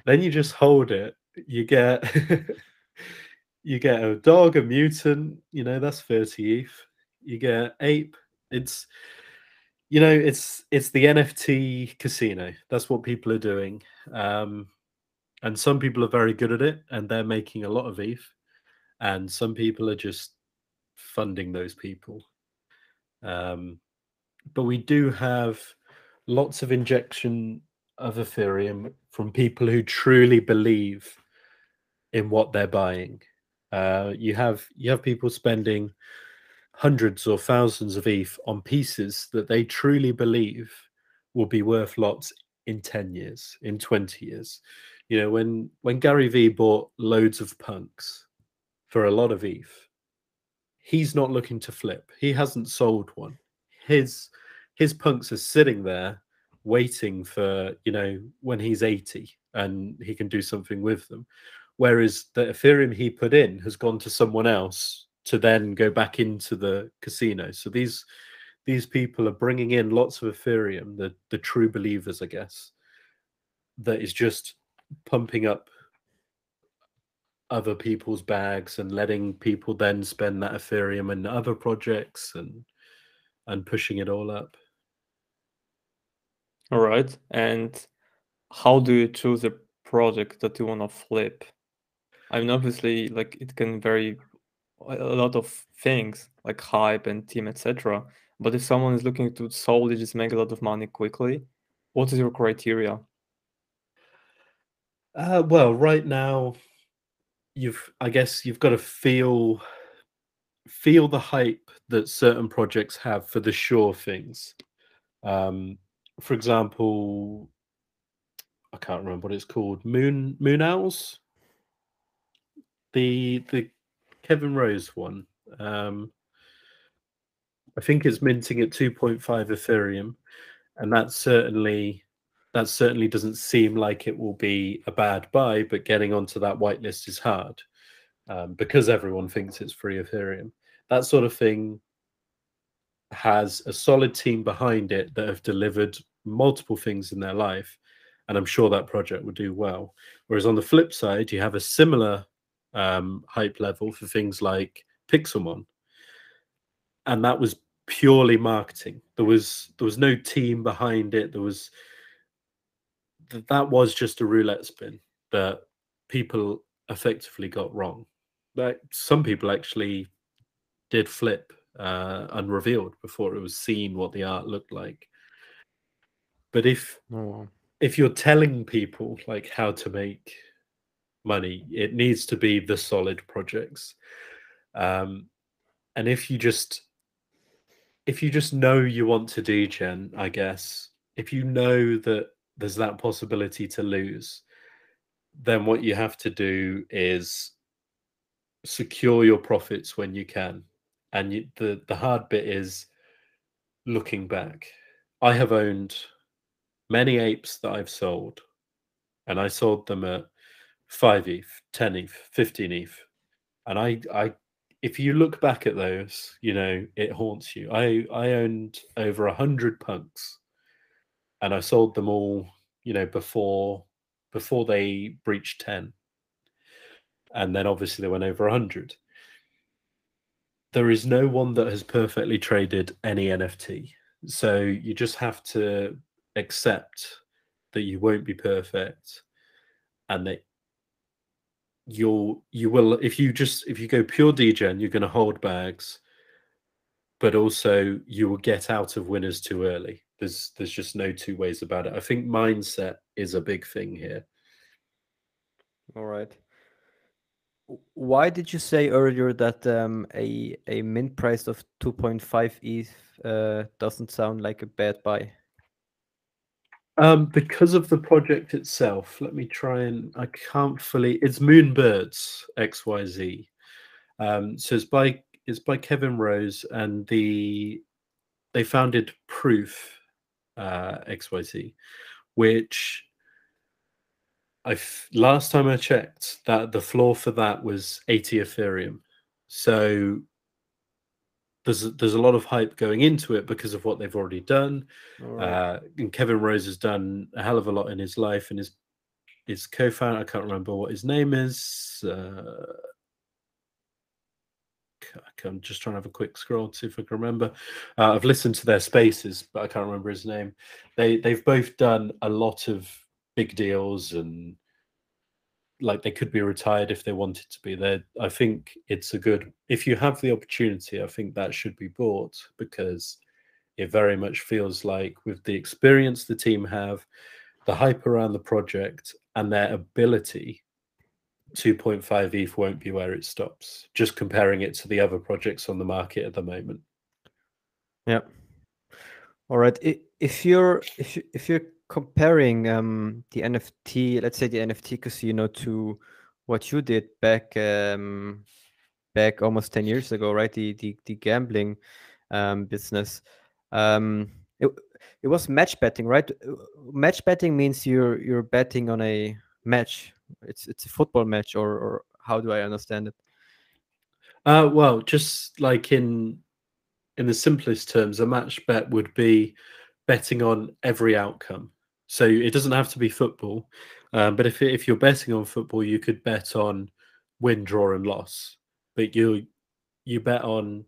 then you just hold it. You get you get a dog, a mutant, you know, that's 30 ETH you get ape. It's you know, it's it's the NFT casino. That's what people are doing. Um, and some people are very good at it and they're making a lot of ETH. And some people are just funding those people. Um, but we do have lots of injection of Ethereum from people who truly believe in what they're buying. Uh, you have you have people spending hundreds or thousands of ETH on pieces that they truly believe will be worth lots in 10 years, in 20 years. You know, when when Gary Vee bought loads of punks for a lot of ETH, he's not looking to flip. He hasn't sold one. His his punks are sitting there waiting for, you know, when he's 80 and he can do something with them. Whereas the Ethereum he put in has gone to someone else to then go back into the casino. So these these people are bringing in lots of Ethereum, the the true believers, I guess, that is just pumping up other people's bags and letting people then spend that Ethereum in other projects and and pushing it all up. All right. And how do you choose a project that you want to flip? I mean, obviously, like it can vary a lot of things like hype and team, etc. But if someone is looking to solely just make a lot of money quickly, what is your criteria? Uh, well, right now, you've I guess you've got to feel feel the hype that certain projects have for the sure things. Um, for example, I can't remember what it's called. Moon Moon Owls. The the Kevin Rose one. Um, I think it's minting at 2.5 Ethereum, and that certainly that certainly doesn't seem like it will be a bad buy. But getting onto that whitelist is hard um, because everyone thinks it's free Ethereum. That sort of thing has a solid team behind it that have delivered multiple things in their life, and I'm sure that project will do well. Whereas on the flip side, you have a similar um, hype level for things like Pixelmon, and that was purely marketing. There was there was no team behind it. There was that was just a roulette spin that people effectively got wrong. Like some people actually did flip uh, unrevealed before it was seen what the art looked like. But if Oh, if you're telling people like how to make money, it needs to be the solid projects. Um, and if you just if you just know you want to do, degen, I guess, if you know that there's that possibility to lose, then what you have to do is secure your profits when you can. And you, the the hard bit is looking back. I have owned many apes that I've sold, and I sold them at five ETH, ten ETH, fifteen ETH, and I, I, if you look back at those, you know it haunts you. I, I owned over a hundred punks, and I sold them all, you know, before, before they breached ten, and then obviously they went over a hundred. There is no one that has perfectly traded any NFT. So you just have to accept that you won't be perfect and that you'll you will if you just if you go pure degen you're going to hold bags but also you will get out of winners too early there's there's just no two ways about it i think mindset is a big thing here all right. Why did you say earlier that um, a a mint price of 2.5 ETH uh, doesn't sound like a bad buy? Um because of the project itself let me try and i can't fully it's moonbirds xyz um so it's by it's by kevin rose and the they founded proof uh xyz which i last time i checked that the floor for that was 80 ethereum. So there's a- there's a lot of hype going into it because of what they've already done right. uh, and Kevin Rose has done a hell of a lot in his life, and his his co-founder. I can't remember what his name is. Uh, I'm just trying to have a quick scroll to see if I can remember. Uh, I've listened to their spaces, but I can't remember his name. They they've both done a lot of big deals and like they could be retired if they wanted to be there. I think it's a good if you have the opportunity. I think that should be bought because it very much feels like with the experience the team have, the hype around the project, and their ability, 2.5 ETH won't be where it stops. Just comparing it to the other projects on the market at the moment. Yeah. All right. If you're if if you're comparing um the NFT, let's say the NFT casino to what you did back um back almost 10 years ago, right? The the, the gambling um business. Um it, it was match betting, right? Match betting means you're you're betting on a match. It's it's a football match or or how do I understand it? Uh, well, just like in in the simplest terms, a match bet would be betting on every outcome. So it doesn't have to be football, um, but if if you're betting on football, you could bet on win, draw, and loss. But you you bet on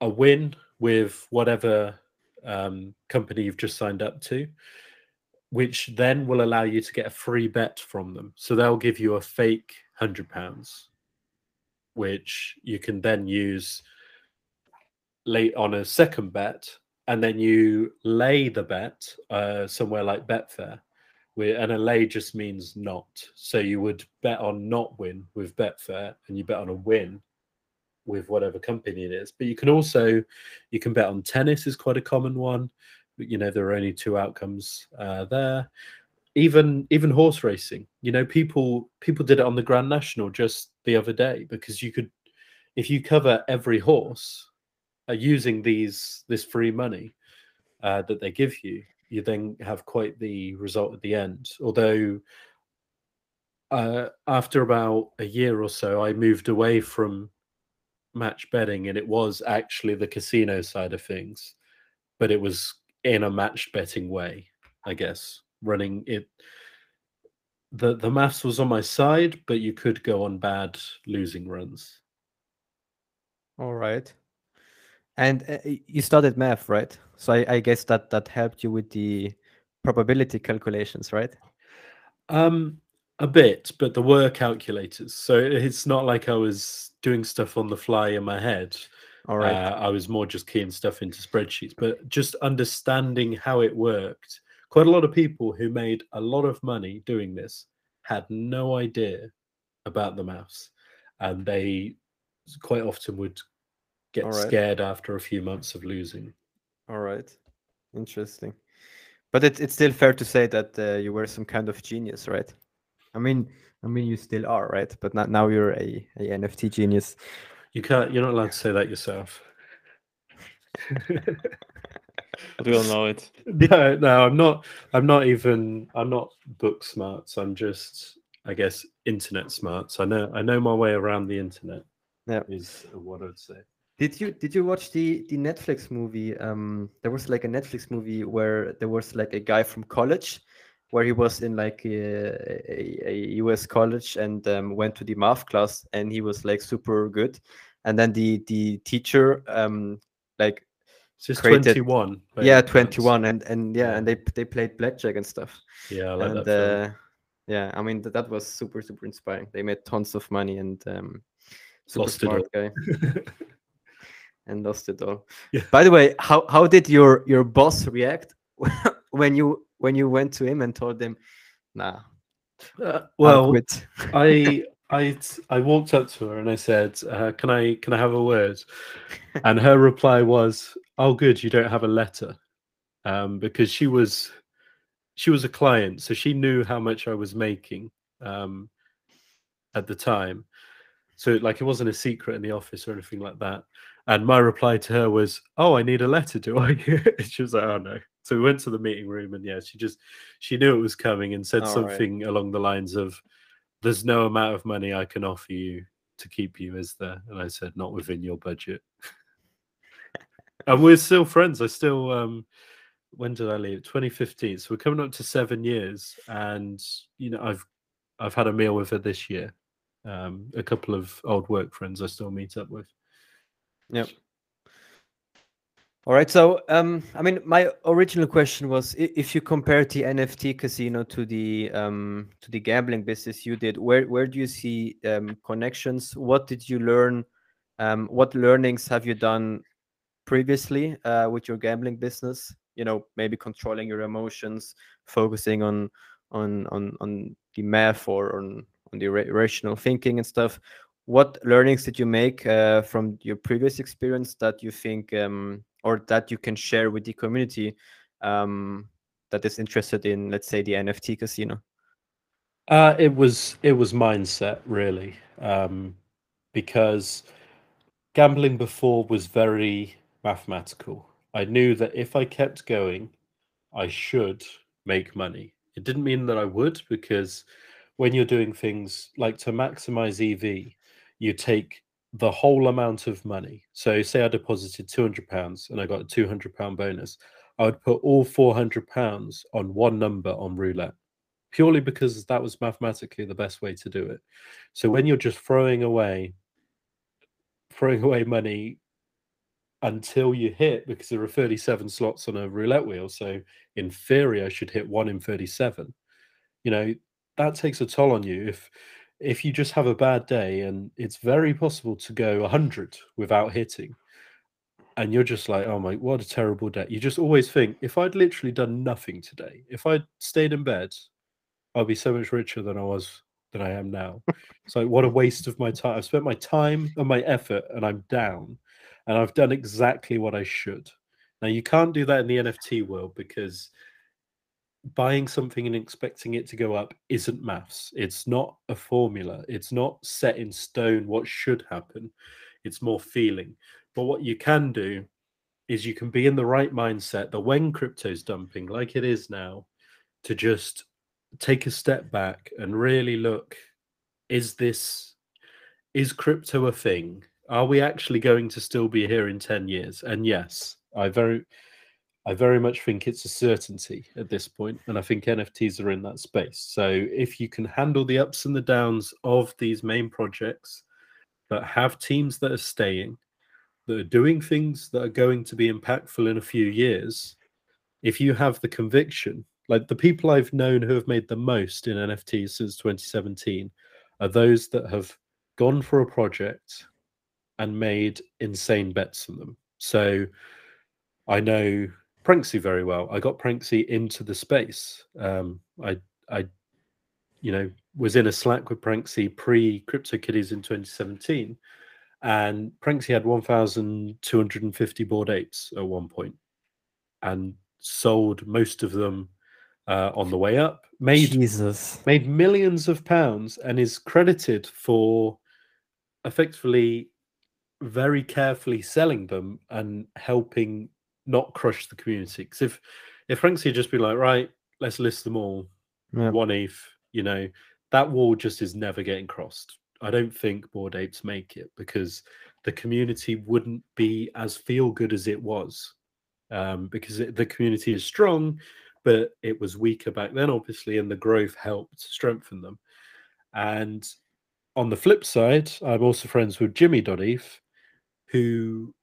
a win with whatever um, company you've just signed up to, which then will allow you to get a free bet from them. So they'll give you a fake hundred pounds, which you can then use late on a second bet, and then you lay the bet uh, somewhere like Betfair. And a lay just means not. So you would bet on not win with Betfair, and you bet on a win with whatever company it is. But you can also you can bet on tennis is quite a common one. You know there are only two outcomes uh, there. Even even horse racing. You know people people did it on the Grand National just the other day because you could if you cover every horse uh, using these this free money uh, that they give you, you then have quite the result at the end. Although uh, after about a year or so, I moved away from match betting, and it was actually the casino side of things, but it was in a match betting way, I guess. Running it, the the maths was on my side, but you could go on bad losing runs. All right. And uh, you studied math, right? So I, I guess that that helped you with the probability calculations, right? Um, a bit, but there were calculators, so it's not like I was doing stuff on the fly in my head. All right. Uh, I was more just keying stuff into spreadsheets, but just understanding how it worked. Quite a lot of people who made a lot of money doing this had no idea about the maths, and they quite often would get All right. scared after a few months of losing. All right. Interesting. But it, it's still fair to say that uh, you were some kind of genius, right? I mean, I mean, you still are, right? But not, now you're a, a NFT genius. You can't. You're not allowed to say that yourself. But we all know it. no, no, I'm not. I'm not even. I'm not book smarts. I'm just, I guess, internet smarts. I know. I know my way around the internet. Yeah. is what I'd say. Did you did you watch the the Netflix movie? Um, there was like a Netflix movie where there was like a guy from college, where he was in like a, a, a US college and um, went to the math class and he was like super good, and then the the teacher um like just Created- 21. by yeah twenty one and and yeah Yeah. and they they played blackjack and stuff Yeah, I like and that. uh, yeah I mean that, that was super super inspiring. They made tons of money and um, super Lost smart guy. and lost it all. Yeah. By the way, how how did your your boss react when you when you went to him and told him, "Nah, Uh, well. I I I walked up to her and I said, uh, "Can I can I have a word?" And her reply was, "Oh, good, you don't have a letter," um, because she was she was a client, so she knew how much I was making um, at the time. So like it wasn't a secret in the office or anything like that. And my reply to her was, "Oh, I need a letter, do I?" She was like, "Oh no." So we went to the meeting room, and yeah, she just she knew it was coming and said All right. something along the lines of, "There's no amount of money I can offer you to keep you, is there?" And I said, "Not within your budget." and we're still friends. I still um when did I leave? 2015. So we're coming up to seven years, and you know I've I've had a meal with her this year. Um, a couple of old work friends I still meet up with. Yep. All right. So, um, I mean, my original question was, if you compare the NFT casino to the um, to the gambling business you did, where where do you see um, connections? What did you learn? Um, what learnings have you done previously uh, with your gambling business? You know, maybe controlling your emotions, focusing on on on on the math or on on the ra- rational thinking and stuff what learnings did you make uh, from your previous experience that you think um, or that you can share with the community um, that is interested in let's say the nft casino Uh, it was it was mindset really, um, because gambling before was very mathematical. I knew that if I kept going, I should make money. It didn't mean that I would because when you're doing things like to maximize EV, you take the whole amount of money. So say I deposited two hundred pounds and I got a two hundred pound bonus. I would put all four hundred pounds on one number on roulette purely because that was mathematically the best way to do it. So when you're just throwing away throwing away money until you hit because there are 37 slots on a roulette wheel, so in theory I should hit 1 in 37. You know, that takes a toll on you if if you just have a bad day and it's very possible to go 100 without hitting and you're just like, oh my, what a terrible day. You just always think, if I'd literally done nothing today, if I'd stayed in bed, I'll be so much richer than I was than I am now. It's like what a waste of my time. I've spent my time and my effort and I'm down and I've done exactly what I should. Now you can't do that in the NFT world because buying something and expecting it to go up isn't maths. It's not a formula. It's not set in stone what should happen. It's more feeling. But what you can do is you can be in the right mindset that when crypto's dumping like it is now to just take a step back and really look is this is crypto a thing are we actually going to still be here in 10 years and yes i very i very much think it's a certainty at this point and i think nfts are in that space so if you can handle the ups and the downs of these main projects but have teams that are staying that are doing things that are going to be impactful in a few years, if you have the conviction, like the people I've known who have made the most in NFTs since 2017 are those that have gone for a project and made insane bets on them. So I know Pranksy very well. I got Pranksy into the space. Um, I, I, you know, was in a Slack with Pranksy pre CryptoKitties in 2017, and Pranksy had 1,250 Bored Apes at one point, and sold most of them uh, on the way up. Made Jesus. made millions of pounds, and is credited for effectively very carefully selling them and helping not crush the community. Because if if Pranksy had just been like, right, let's list them all, Yeah. one ETH, you know, that wall just is never getting crossed. I don't think Bored Apes make it because the community wouldn't be as feel good as it was. Um, because it, the community is strong, but it was weaker back then, obviously, and the growth helped strengthen them. And on the flip side, I'm also friends with Jimmy.eth, who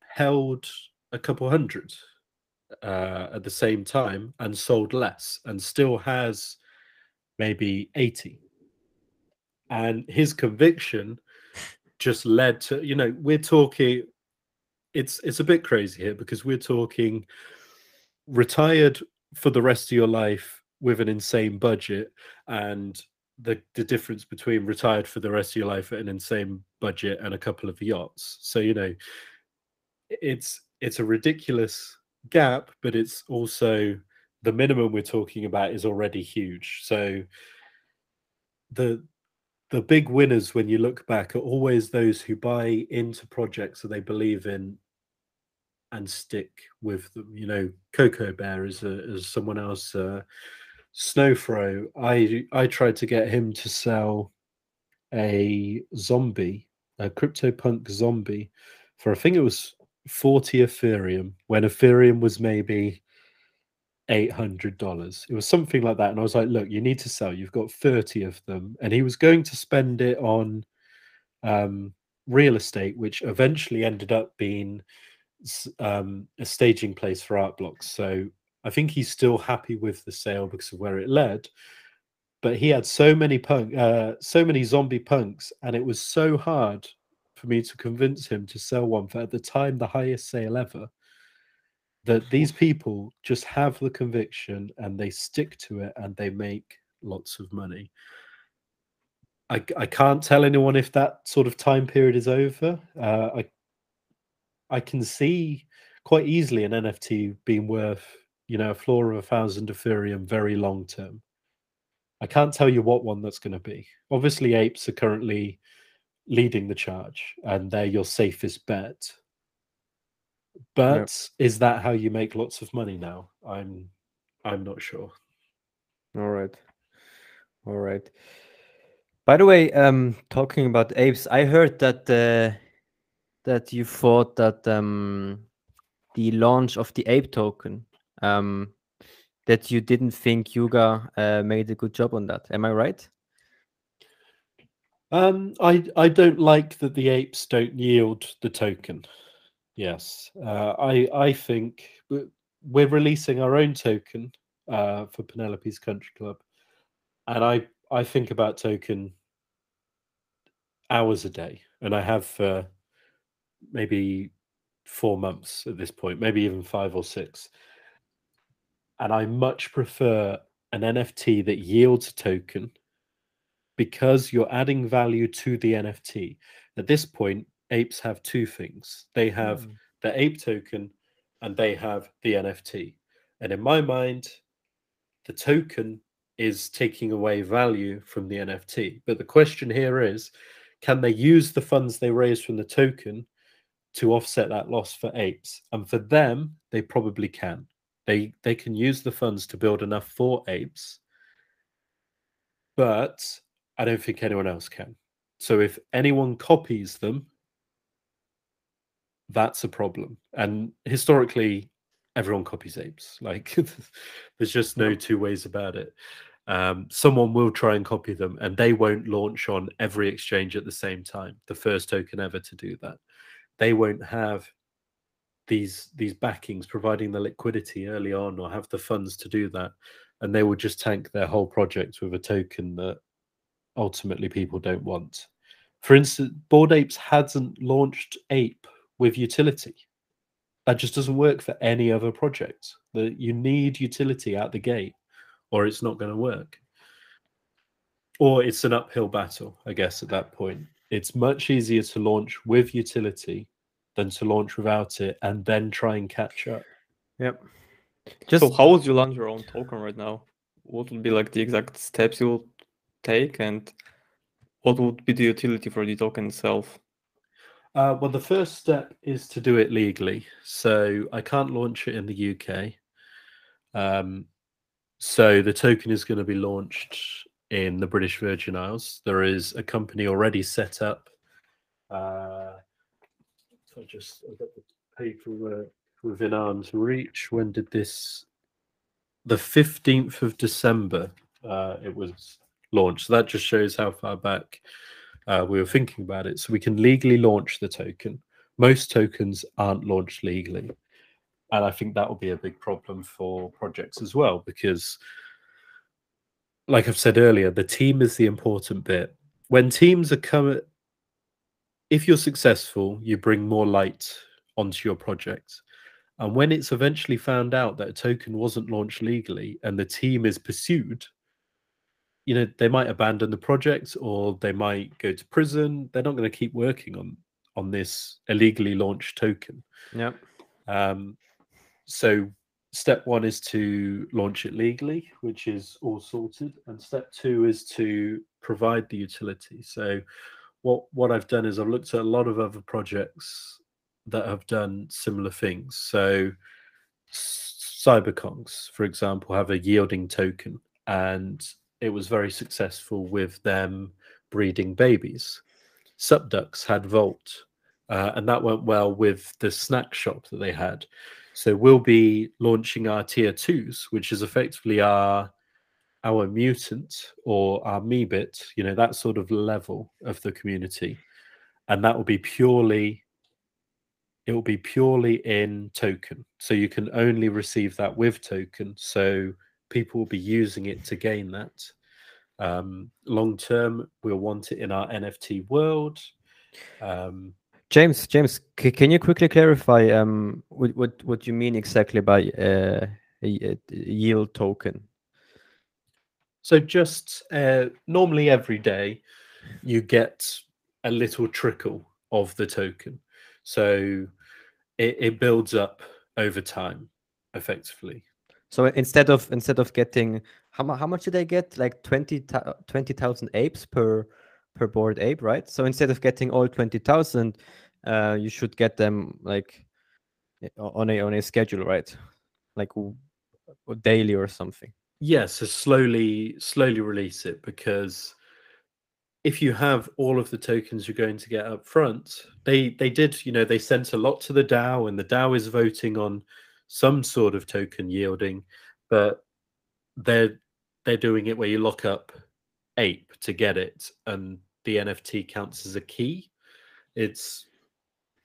held a couple hundred uh, at the same time and sold less and still has maybe 80. And his conviction just led to, you know, we're talking, it's it's a bit crazy here because we're talking retired for the rest of your life with an insane budget and the the difference between retired for the rest of your life at an insane budget and a couple of yachts. So you know, it's it's a ridiculous gap, but it's also the minimum we're talking about is already huge. So the the big winners when you look back are always those who buy into projects that they believe in and stick with them. You know, Coco Bear is a, is someone else. Uh, Snowfro, I I tried to get him to sell a zombie, a CryptoPunk zombie, for I think it was 40 Ethereum when Ethereum was maybe $800. It was something like that. And I was like, look, you need to sell. You've got 30 of them. And he was going to spend it on um, real estate, which eventually ended up being um, a staging place for art blocks. So I think he's still happy with the sale because of where it led. But he had so many punk, uh, so many zombie punks, and it was so hard for me to convince him to sell one for at the time the highest sale ever. That these people just have the conviction and they stick to it and they make lots of money. I, I can't tell anyone if that sort of time period is over. Uh, I I can see quite easily an NFT being worth you know a floor of a thousand Ethereum very long term. I can't tell you what one that's going to be. Obviously, apes are currently leading the charge, and they're your safest bet. But is that how you make lots of money now? I'm I'm not sure. All right. All right. By the way, um, talking about apes, I heard that uh, that you thought that um, the launch of the ape token, um, that you didn't think Yuga uh, made a good job on that. Am I right? Um, I I don't like that the apes don't yield the token. Yes, uh, I I think we're releasing our own token uh, for Purrnelope's Country Club, and I I think about token hours a day, and I have for maybe four months at this point, maybe even five or six. And I much prefer an NFT that yields a token because you're adding value to the NFT. At this point, apes have two things they have Mm. the ape token and they have the NFT. And in my mind, the token is taking away value from the NFT. But the question here is can they use the funds they raise from the token to offset that loss for apes? And for them, they probably can. They they can use the funds to build enough for apes, but I don't think anyone else can. So if anyone copies them, that's a problem. And historically, everyone copies apes. Like there's just no two ways about it. Um, someone will try and copy them, and they won't launch on every exchange at the same time. The first token ever to do that. they won't have these these backings providing the liquidity early on or have the funds to do that and they will just tank their whole project with a token that ultimately people don't want for instance bored apes hasn't launched ape with utility that just doesn't work for any other project that you need utility out the gate or it's not going to work or it's an uphill battle i guess at that point it's much easier to launch with utility than to launch without it and then try and catch up. Yep. Just so how would you launch your own token right now? What would be like the exact steps you will take and what would be the utility for the token itself? Uh, well, the first step is to do it legally. So I can't launch it in the UK. Um, so the token is going to be launched in the British Virgin Isles. There is a company already set up. Uh, I just I got the paperwork within arm's reach. When did this? The fifteenth of December. Uh, it was launched. So that just shows how far back uh, we were thinking about it. So we can legally launch the token. Most tokens aren't launched legally, and I think that will be a big problem for projects as well because like I've said earlier, the team is the important bit. When teams are coming, if you're successful, you bring more light onto your project. And when it's eventually found out that a token wasn't launched legally and the team is pursued, you know, they might abandon the project or they might go to prison. They're not going to keep working on on this illegally launched token. yeah Um, so step one is to launch it legally, which is all sorted, and step two is to provide the utility. So, what what I've done is I've looked at a lot of other projects that have done similar things. So, Cyberkongs, for example, have a yielding token, and it was very successful with them breeding babies. SupDucks had Vault, uh, and that went well with the snack shop that they had. So we'll be launching our tier twos, which is effectively our our mutant or our Meebit, you know, that sort of level of the community. And that will be purely it will be purely in token. So you can only receive that with token. So people will be using it to gain that. Um, long term, we'll want it in our NFT world. Um, James, James, can you quickly clarify um, what, what, what you mean exactly by uh, a, a yield token? So just uh, normally every day you get a little trickle of the token. So it, it builds up over time effectively. So instead of instead of getting how, how much did they get? Like 20,000 20, apes per per Bored Ape, right? So instead of getting all 20,000, uh, you should get them like on a on a schedule, right? Like daily or something. Yes, yeah, so slowly slowly release it because if you have all of the tokens you're going to get up front, they they did, you know, they sent a lot to the DAO and the DAO is voting on some sort of token yielding, but they're they're doing it where you lock up ape to get it and the NFT counts as a key. It's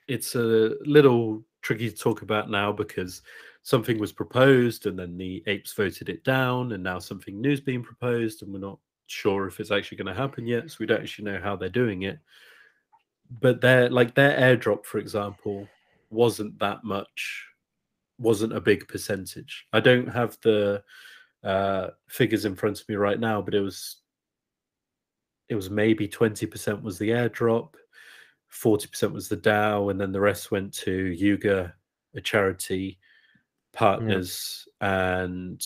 it's a little tricky to talk about now because something was proposed and then the apes voted it down and now something new is being proposed and we're not sure if it's actually going to happen yet so we don't actually know how they're doing it but their like their airdrop for example wasn't that much wasn't a big percentage i don't have the uh figures in front of me right now but it was it was maybe 20% was the airdrop 40% was the DAO, and then the rest went to Yuga, a charity, partners, yeah. and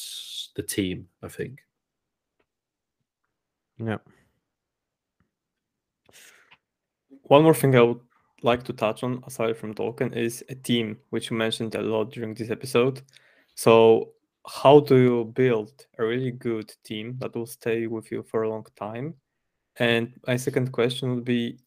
the team, I think. Yeah. One more thing I would like to touch on, aside from token, is a team, which you mentioned a lot during this episode. So, how do you build a really good team that will stay with you for a long time? And my second question would be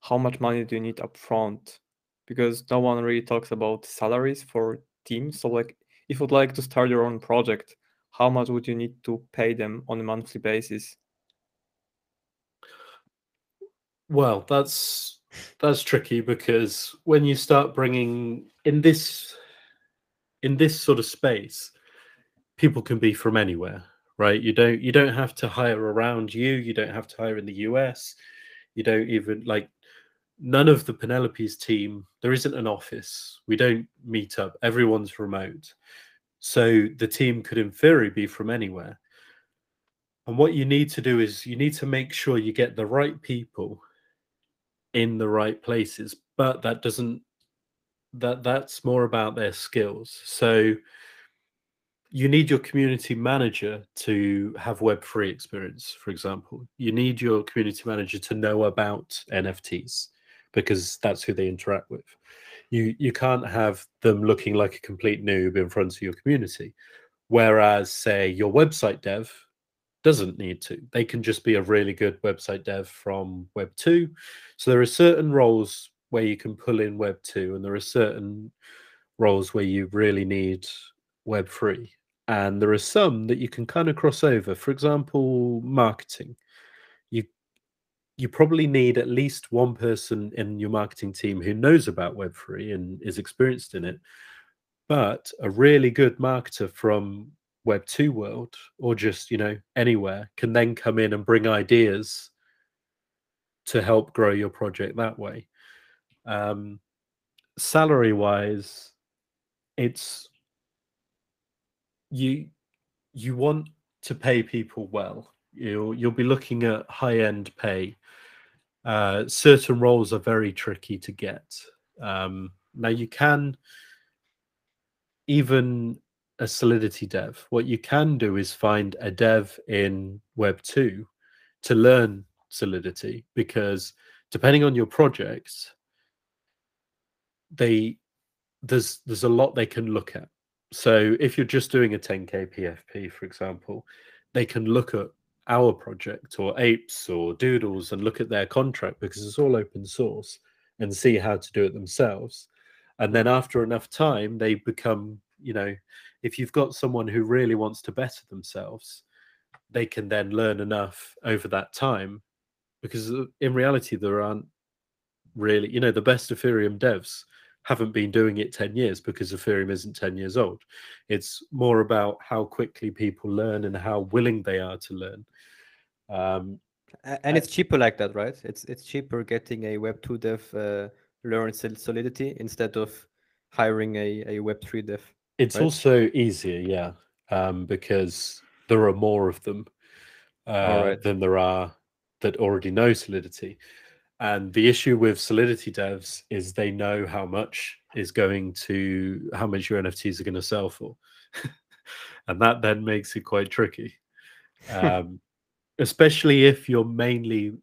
how much money do you need upfront? Because no one really talks about salaries for teams. So, like, if you'd like to start your own project, how much would you need to pay them on a monthly basis? Well, that's that's tricky because when you start bringing in this in this sort of space people can be from anywhere right? You don't you don't have to hire around you. You don't have to hire in the us you don't even like none of the Purrnelope's team there isn't an office. We don't meet up. Everyone's remote. So the team could in theory be from anywhere. And what you need to do is you need to make sure you get the right people in the right places but that doesn't that that's more about their skills. So you need your community manager to have web three experience for example. You need your community manager to know about nfts because that's who they interact with. You you can't have them looking like a complete noob in front of your community. Whereas say your website dev doesn't need to. They can just be a really good website dev from Web 2. So there are certain roles where you can pull in Web 2, and there are certain roles where you really need Web 3. And there are some that you can kind of cross over. For example, marketing. You you probably need at least one person in your marketing team who knows about Web3 and is experienced in it. But a really good marketer from web 2 world or just you know anywhere can then come in and bring ideas to help grow your project that way. Um salary wise it's you you want to pay people well. You'll you'll be looking at high end pay. Uh certain roles are very tricky to get. Um now you can even a Solidity dev. What you can do is find a dev in Web 2 to learn Solidity because depending on your projects, they there's there's a lot they can look at. So if you're just doing a 10k PFP, for example, they can look at our project or apes or doodles and look at their contract because it's all open source and see how to do it themselves and then after enough time they become you know if you've got someone who really wants to better themselves, they can then learn enough over that time because uh, in reality there aren't really you know the best ethereum devs haven't been doing it 10 years because ethereum isn't 10 years old. It's more about how quickly people learn and how willing they are to learn. Um, and it's cheaper like that right? It's it's cheaper getting a web 2 dev uh, learn solidity instead of hiring a, a web 3 dev it's right? also easier, yeah, um, because there are more of them uh, right. than there are that already know Solidity. And the issue with Solidity devs is they know how much is going to how much your NFTs are going to sell for, and that then makes it quite tricky, um, especially if you're mainly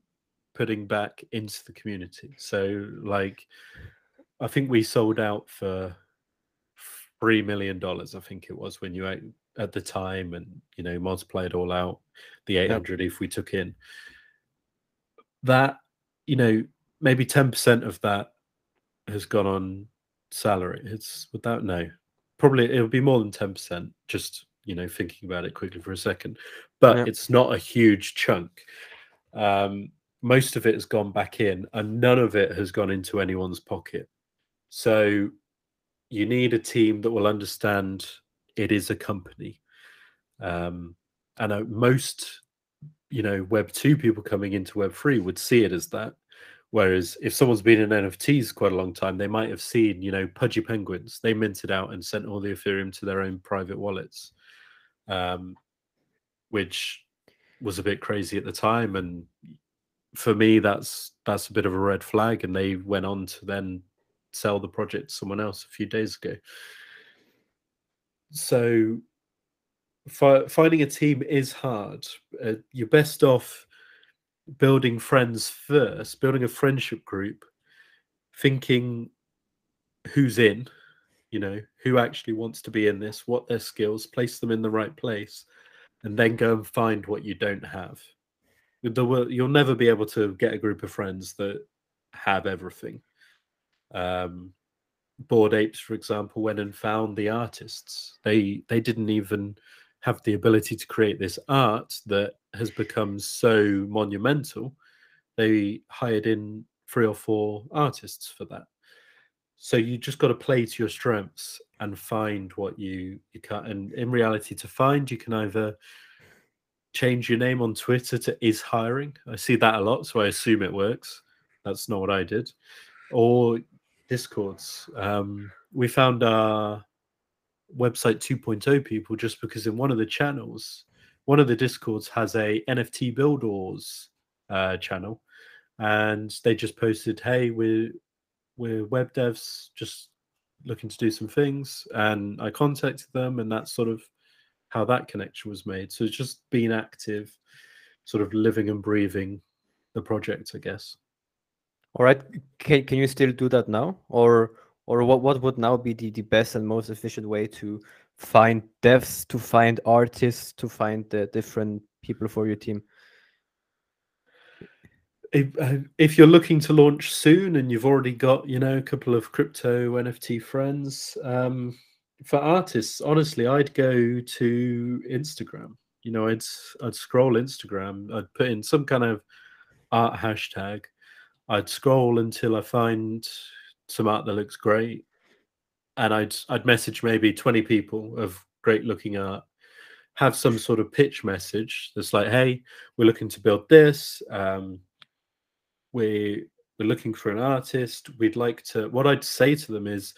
putting back into the community. So, like, I think we sold out for three million dollars, I think it was when you at the time, and you know multiply it all out, the eight hundred if we took in that, you know, maybe ten percent of that has gone on salary. It's without no, probably it would be more than ten percent. Just you know, thinking about it quickly for a second, but it's not a huge chunk. Um, most of it has gone back in, and none of it has gone into anyone's pocket. So you need a team that will understand it is a company. Um, and most, you know, Web two people coming into Web three would see it as that. Whereas if someone's been in NFTs quite a long time, they might have seen, you know, Pudgy Penguins. They minted out and sent all the Ethereum to their own private wallets, um, which was a bit crazy at the time. And for me, that's that's a bit of a red flag. And they went on to then sell the project to someone else a few days ago. So finding a team is hard. Uh, you're best off building friends first, building a friendship group, thinking who's in, you know, who actually wants to be in this, what their skills, place them in the right place, and then go and find what you don't have. You'll never be able to get a group of friends that have everything. Um, Bored Apes, for example, went and found the artists. They they didn't even have the ability to create this art that has become so monumental. They hired in three or four artists for that. So you just got to play to your strengths and find what you you can. And in reality, to find, you can either change your name on Twitter to is hiring. I see that a lot, so I assume it works. That's not what I did. Or discords. Um, we found our website 2.0 people just because in one of the channels, one of the discords has a NFT builders uh, channel, and they just posted, "Hey, we're we're web devs, just looking to do some things," and I contacted them, and that's sort of how that connection was made. So it's just being active, sort of living and breathing the project, I guess. All right. Can, can you still do that now? Or or what, what would now be the, the best and most efficient way to find devs, to find artists, to find the different people for your team? If, uh, if you're looking to launch soon and you've already got, you know, a couple of crypto NFT friends, um, for artists, honestly, I'd go to Instagram. You know, I'd I'd scroll Instagram. I'd put in some kind of art hashtag. I'd scroll until I find some art that looks great, and I'd I'd message maybe twenty people of great looking art. Have some sort of pitch message that's like, "Hey, we're looking to build this. Um, we we're looking for an artist. We'd like to." What I'd say to them is,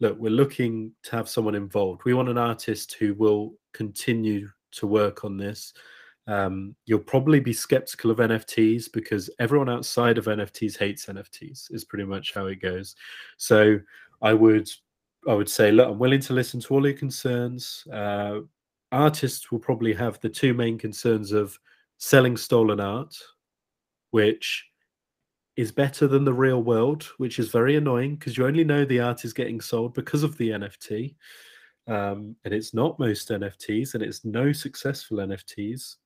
look, we're looking to have someone involved. We want an artist who will continue to work on this. Um, you'll probably be skeptical of NFTs because everyone outside of NFTs hates NFTs. Is pretty much how it goes. So I would, I would say, look, I'm willing to listen to all your concerns. Uh, artists will probably have the two main concerns of selling stolen art, which is better than the real world, which is very annoying because you only know the art is getting sold because of the NFT. Um, and it's not most NFTs, and it's no successful NFTs.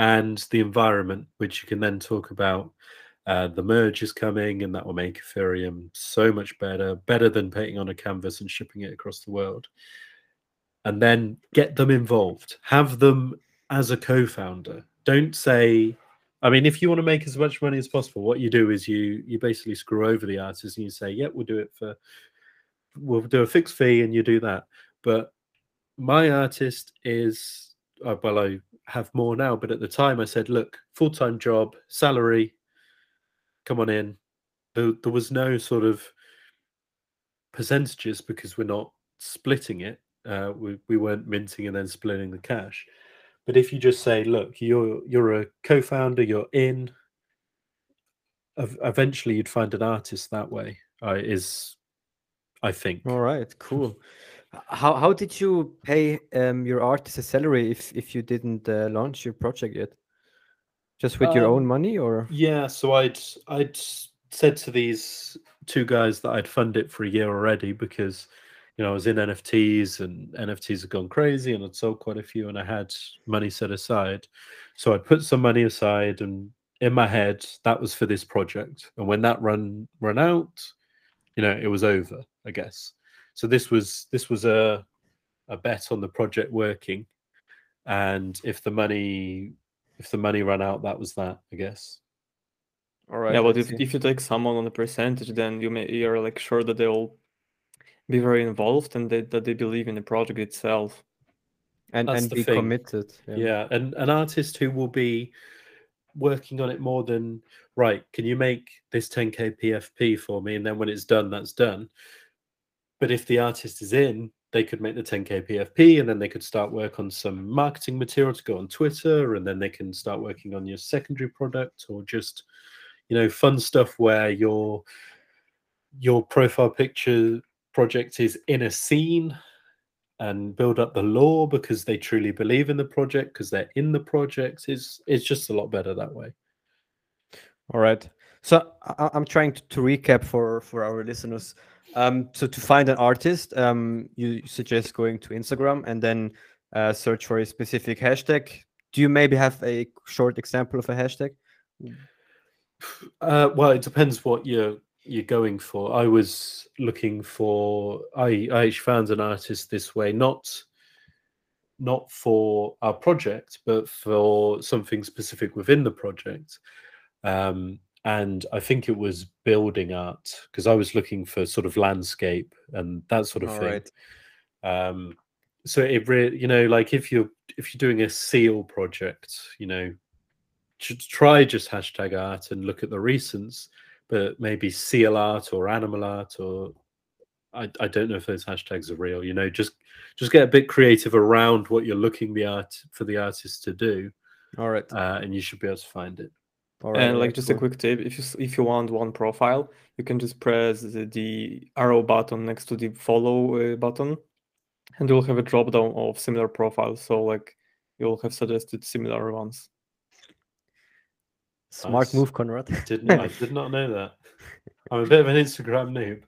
And the environment, which you can then talk about. Uh, the merge is coming, and that will make Ethereum so much better, better than painting on a canvas and shipping it across the world. And then get them involved, have them as a co founder. Don't say, I mean, if you want to make as much money as possible, what you do is you you basically screw over the artist and you say, "Yeah, we'll do it for, we'll do a fixed fee," and you do that. But my artist is uh, well, I have more now, but at the time I said, "Look, full time job, salary, come on in." There, there was no sort of percentages because we're not splitting it. Uh, we we weren't minting and then splitting the cash. But if you just say, look, you're you're a co-founder, you're in, eventually you'd find an artist that way. Uh, is I think. All right, cool. How how did you pay um, your artist a salary if if you didn't uh, launch your project yet? Just with um, your own um, money, or yeah? So I'd I'd said to these two guys that I'd fund it for a year already because you know, I was in NFTs and NFTs had gone crazy and I'd sold quite a few and I had money set aside. So I'd put some money aside and in my head that was for this project. And when that run run out, you know, it was over, I guess. So this was this was a a bet on the project working. And if the money if the money ran out, that was that, I guess. All right. Yeah, but if, if you take someone on a percentage, then you may you're like sure that they'll be very involved and they, that they believe in the project itself and That's and be thing. committed yeah. yeah and an artist who will be working on it more than right can you make this 10k pfp for me and then when it's done that's done but if the artist is in they could make the 10k pfp and then they could start work on some marketing material to go on twitter and then they can start working on your secondary product or just you know fun stuff where your your profile picture project is in a scene and build up the lore because they truly believe in the project because they're in the project is it's just a lot better that way. All right. So I, am trying to, to, recap for for our listeners um, so to find an artist um, you suggest going to instagram and then uh, search for a specific hashtag do you maybe have a short example of a hashtag uh, well it depends what you're you're going for. I was looking for I I actually found an artist this way, not not for our project, but for something specific within the project. Um, and I think it was building art because I was looking for sort of landscape and that sort of All thing. right. Um, so it really, you know, like if you're if you're doing a seal project, you know, should try just hashtag art and look at the recents, but maybe seal art or animal art or I, I don't know if those hashtags are real. You know, just just get a bit creative around what you're looking the art for the artist to do, All right. uh, and you should be able to find it. All right. and like right, just a quick tip, if you if you want one profile, you can just press the, the arrow button next to the follow uh, button, and you'll have a drop down of similar profiles. So like you'll have suggested similar ones. Smart Nice. move, Conrad. Did not I did not know that. I'm a bit of an Instagram noob.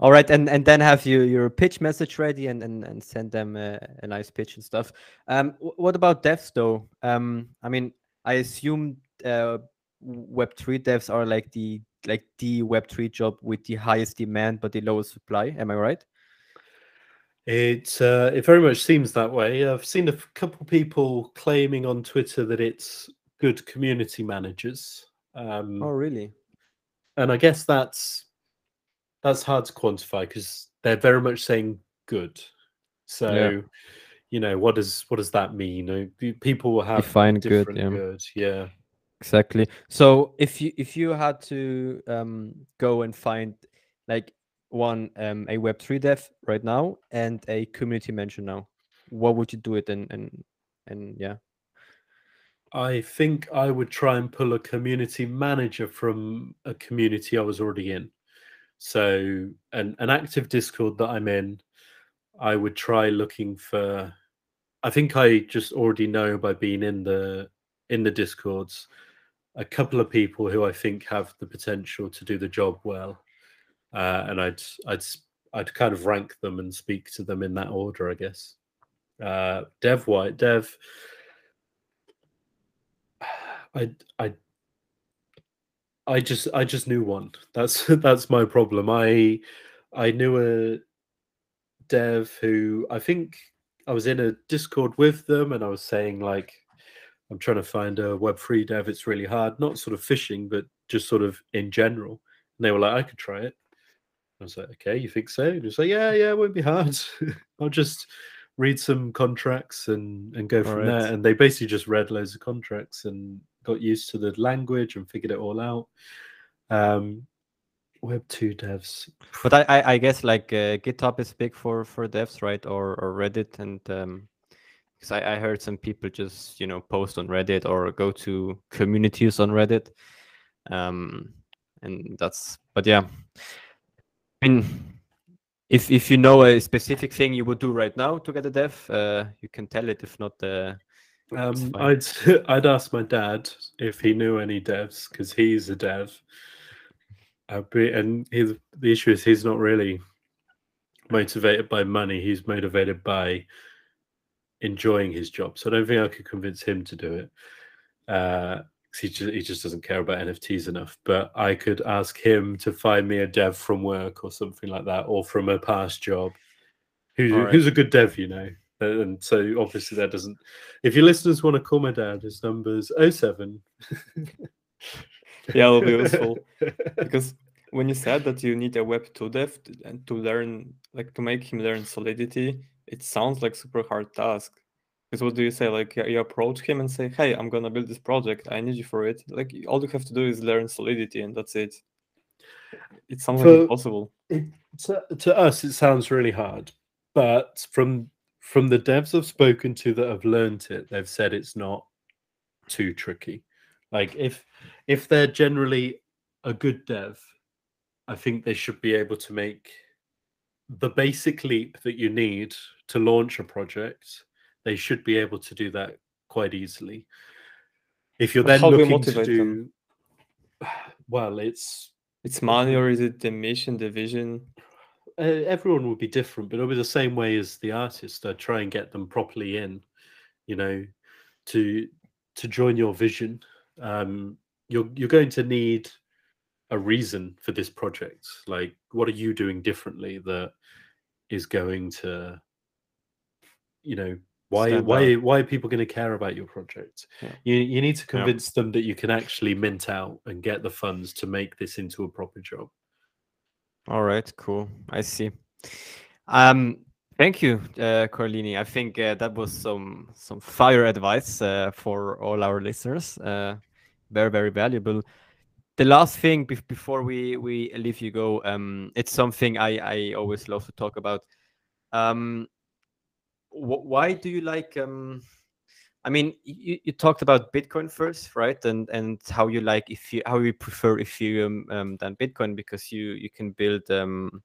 All right, and and then have you your pitch message ready and and, and send them a, a nice pitch and stuff. Um, what about devs though? Um, I mean, I assume uh, Web three devs are like the like the Web three job with the highest demand but the lowest supply. Am I right? It uh, it very much seems that way. I've seen a couple people claiming on Twitter that it's good community managers, um, Oh, really? and I guess that's that's hard to quantify because they're very much saying good. So, you know, what does what does that mean? You know, pe- people will have Define good, yeah. good. Yeah. Exactly. So if you if you had to um, go and find like one um, a Web three dev right now and a community manager now, what would you do it and and and yeah. I think I would try and pull a community manager from a community I was already in. So an, an active Discord that I'm in, I would try looking for I think I just already know by being in the in the Discords a couple of people who I think have the potential to do the job well. Uh, and I'd I'd I'd kind of rank them and speak to them in that order, I guess. Uh, Dev White, Dev I I I just I just knew one. That's that's my problem. I I knew a dev who I think I was in a Discord with them and I was saying like I'm trying to find a web3 dev. It's really hard, not sort of fishing, but just sort of in general. And they were like, I could try it. I was like, okay, you think so? And was like, yeah, yeah, it won't be hard. I'll just read some contracts and and go from Alright. there. And they basically just read loads of contracts and got used to the language and figured it all out. Um, Web two devs. But I, I, I guess like uh, GitHub is big for for devs, right? Or or Reddit, and um, because I, I heard some people just you know post on Reddit or go to communities on Reddit, um, and that's. But yeah, I mean, if if you know a specific thing you would do right now to get a dev, uh, you can tell it. If not, uh, Um. I'd I'd ask my dad if he knew any devs because he's a dev. Be, and his, the issue is he's not really motivated by money. He's motivated by enjoying his job. So I don't think I could convince him to do it. Uh, he just he just doesn't care about NFTs enough. But I could ask him to find me a dev from work or something like that, or from a past job. Who's Alright. who's a good dev, you know? And so obviously that doesn't. If your listeners want to call my dad, his number's 07. Yeah, it'll be useful. because when you said that you need a web 2 dev and to learn like to make him learn solidity it sounds like super hard task. Because what do you say like you- approach him and say hey i'm gonna build this project. I need you for it. Like all you have to do is learn solidity and that's it. It sounds like For- impossible. it, to, to us it sounds really hard but from from the devs i've spoken to that have learned it they've said it's not too tricky. Like if if they're generally a good dev i think they should be able to make the basic leap that you need to launch a project they should be able to do that quite easily if you're then how do you looking to do them? well it's it's money or is it the mission the vision uh, everyone will be different, but it'll be the same way as the artist. I try and get them properly in, you know, to to join your vision. Um, you're you're going to need a reason for this project. Like, what are you doing differently that is going to, you know, Why stand why out. why are people going to care about your project? Yeah. You you need to convince them that you can actually mint out and get the funds to make this into a proper job. All right, cool. I see. Um, thank you, uh, Carlini. I think uh, that was some some fire advice uh, for all our listeners. Uh, very very valuable. The last thing bef- before we we leave you go, um, it's something I I always love to talk about. Um, why do you like um? I mean, you, you talked about Bitcoin first, right? And and how you like if you how you prefer Ethereum um, than Bitcoin because you you can build um,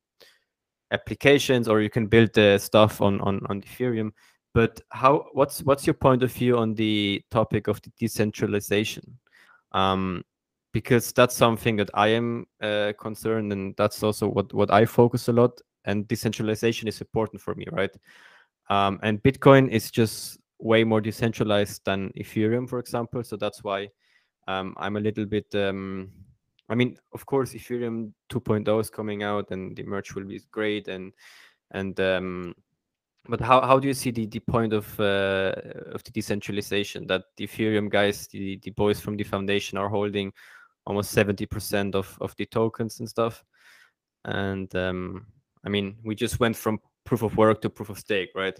applications or you can build the stuff on on on Ethereum. But how what's what's your point of view on the topic of the decentralization? Um, because that's something that I am uh, concerned, and that's also what what I focus a lot. And decentralization is important for me, right? Um, and Bitcoin is just way more decentralized than Ethereum, for example. So that's why um, I'm a little bit. Um, I mean, of course, Ethereum 2.0 is coming out, and the merge will be great, and and um, but how, how do you see the, the point of uh, of the decentralization that the Ethereum guys, the, the boys from the foundation, are holding almost 70% of, of the tokens and stuff? And um, I mean, we just went from proof of work to proof of stake, right?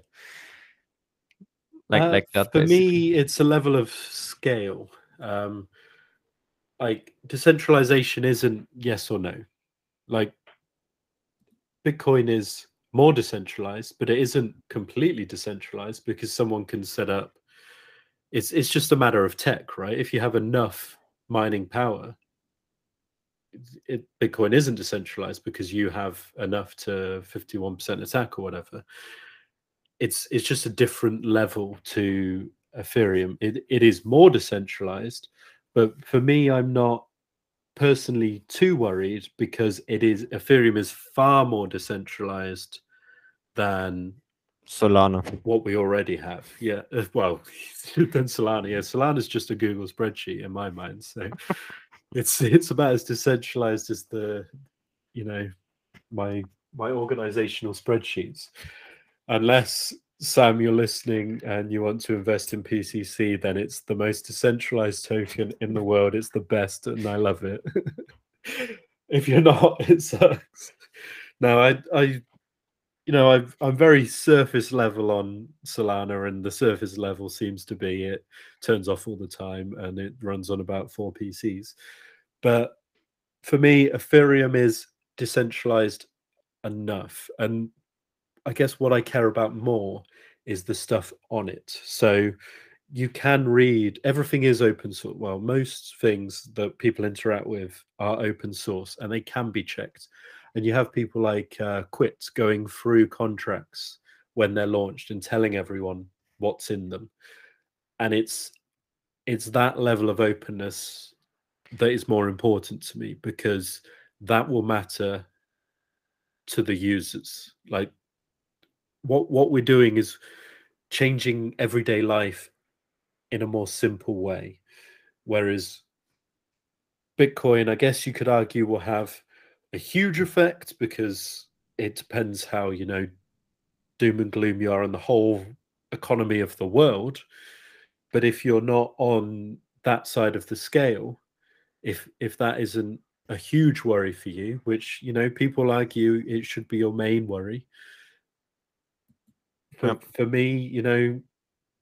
Like Uh, like that. For basically. me, it's a level of scale. Um, like decentralization isn't yes or no. Like Bitcoin is more decentralized, but it isn't completely decentralized because someone can set up. It's it's just a matter of tech, right? If you have enough mining power, it, Bitcoin isn't decentralized because you have enough to fifty one percent attack or whatever it's it's just a different level to Ethereum. It it is more decentralized, but for me, I'm not personally too worried because it is Ethereum is far more decentralized than Solana. what we already have. Yeah, well, than Solana. Yeah, Solana is just a Google spreadsheet in my mind. So it's it's about as decentralized as the, you know, my my organizational spreadsheets unless Sam, you're listening and you want to invest in PCC, then it's the most decentralized token in the world. It's the best, and I love it. if you're not, it sucks. No, I, I, you know, I've, I'm very surface level on Solana, and the surface level seems to be it turns off all the time and it runs on about four PCs. But for me, Ethereum is decentralized enough, and I guess what I care about more is the stuff on it. So you can read everything is open source. Well, most things that people interact with are open source and they can be checked. And you have people like uh, Quit going through contracts when they're launched and telling everyone what's in them. And it's it's that level of openness that is more important to me because that will matter to the users. Like what what we're doing is changing everyday life in a more simple way whereas bitcoin i guess you could argue will have a huge effect because it depends how you know doom and gloom you are on the whole economy of the world but if you're not on that side of the scale if if that isn't a huge worry for you which you know people argue it should be your main worry for, Yep. for me, you know,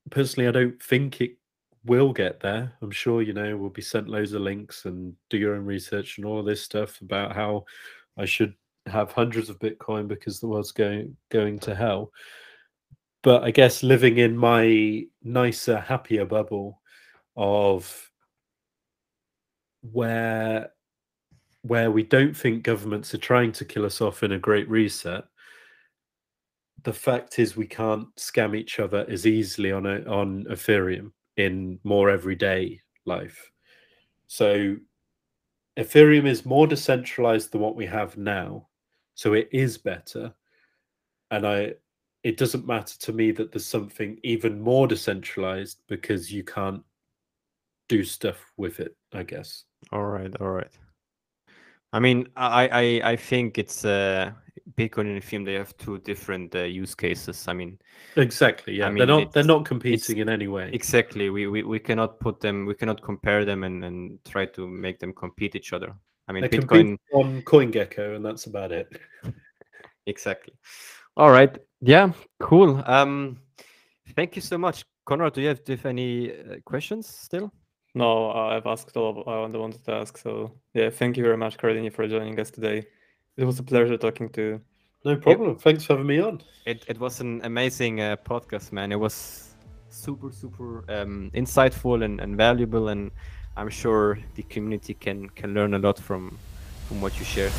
personally, I don't think it will get there. I'm sure, you know, we'll be sent loads of links and do your own research and all this stuff about how I should have hundreds of Bitcoin because the world's going going to hell. But I guess living in my nicer, happier bubble of where where we don't think governments are trying to kill us off in a great reset the fact is we can't scam each other as easily on a, on Ethereum in more everyday life. So Ethereum is more decentralized than what we have now. So it is better. And I it doesn't matter to me that there's something even more decentralized because you can't do stuff with it, I guess. All right, all right. I mean, I I I think it's uh Bitcoin and Ethereum they have two different uh, use cases. I mean, exactly. Yeah, I mean, they're not they're not competing in any way. exactly. We, we we cannot put them. We cannot compare them and and try to make them compete each other. I mean, They Bitcoin. on CoinGecko, and that's about it. Exactly. All right. Yeah. Cool. Um, thank you so much, Conrad. Do you have, do you have any uh, questions still? No, I've asked all of I wanted to ask. So yeah, thank you very much, Carlini, for joining us today. It was a pleasure talking to you. No problem. Thanks for having me on. It it was an amazing uh, podcast, man. It was super super um, insightful and, and valuable, and I'm sure the community can can learn a lot from from what you shared.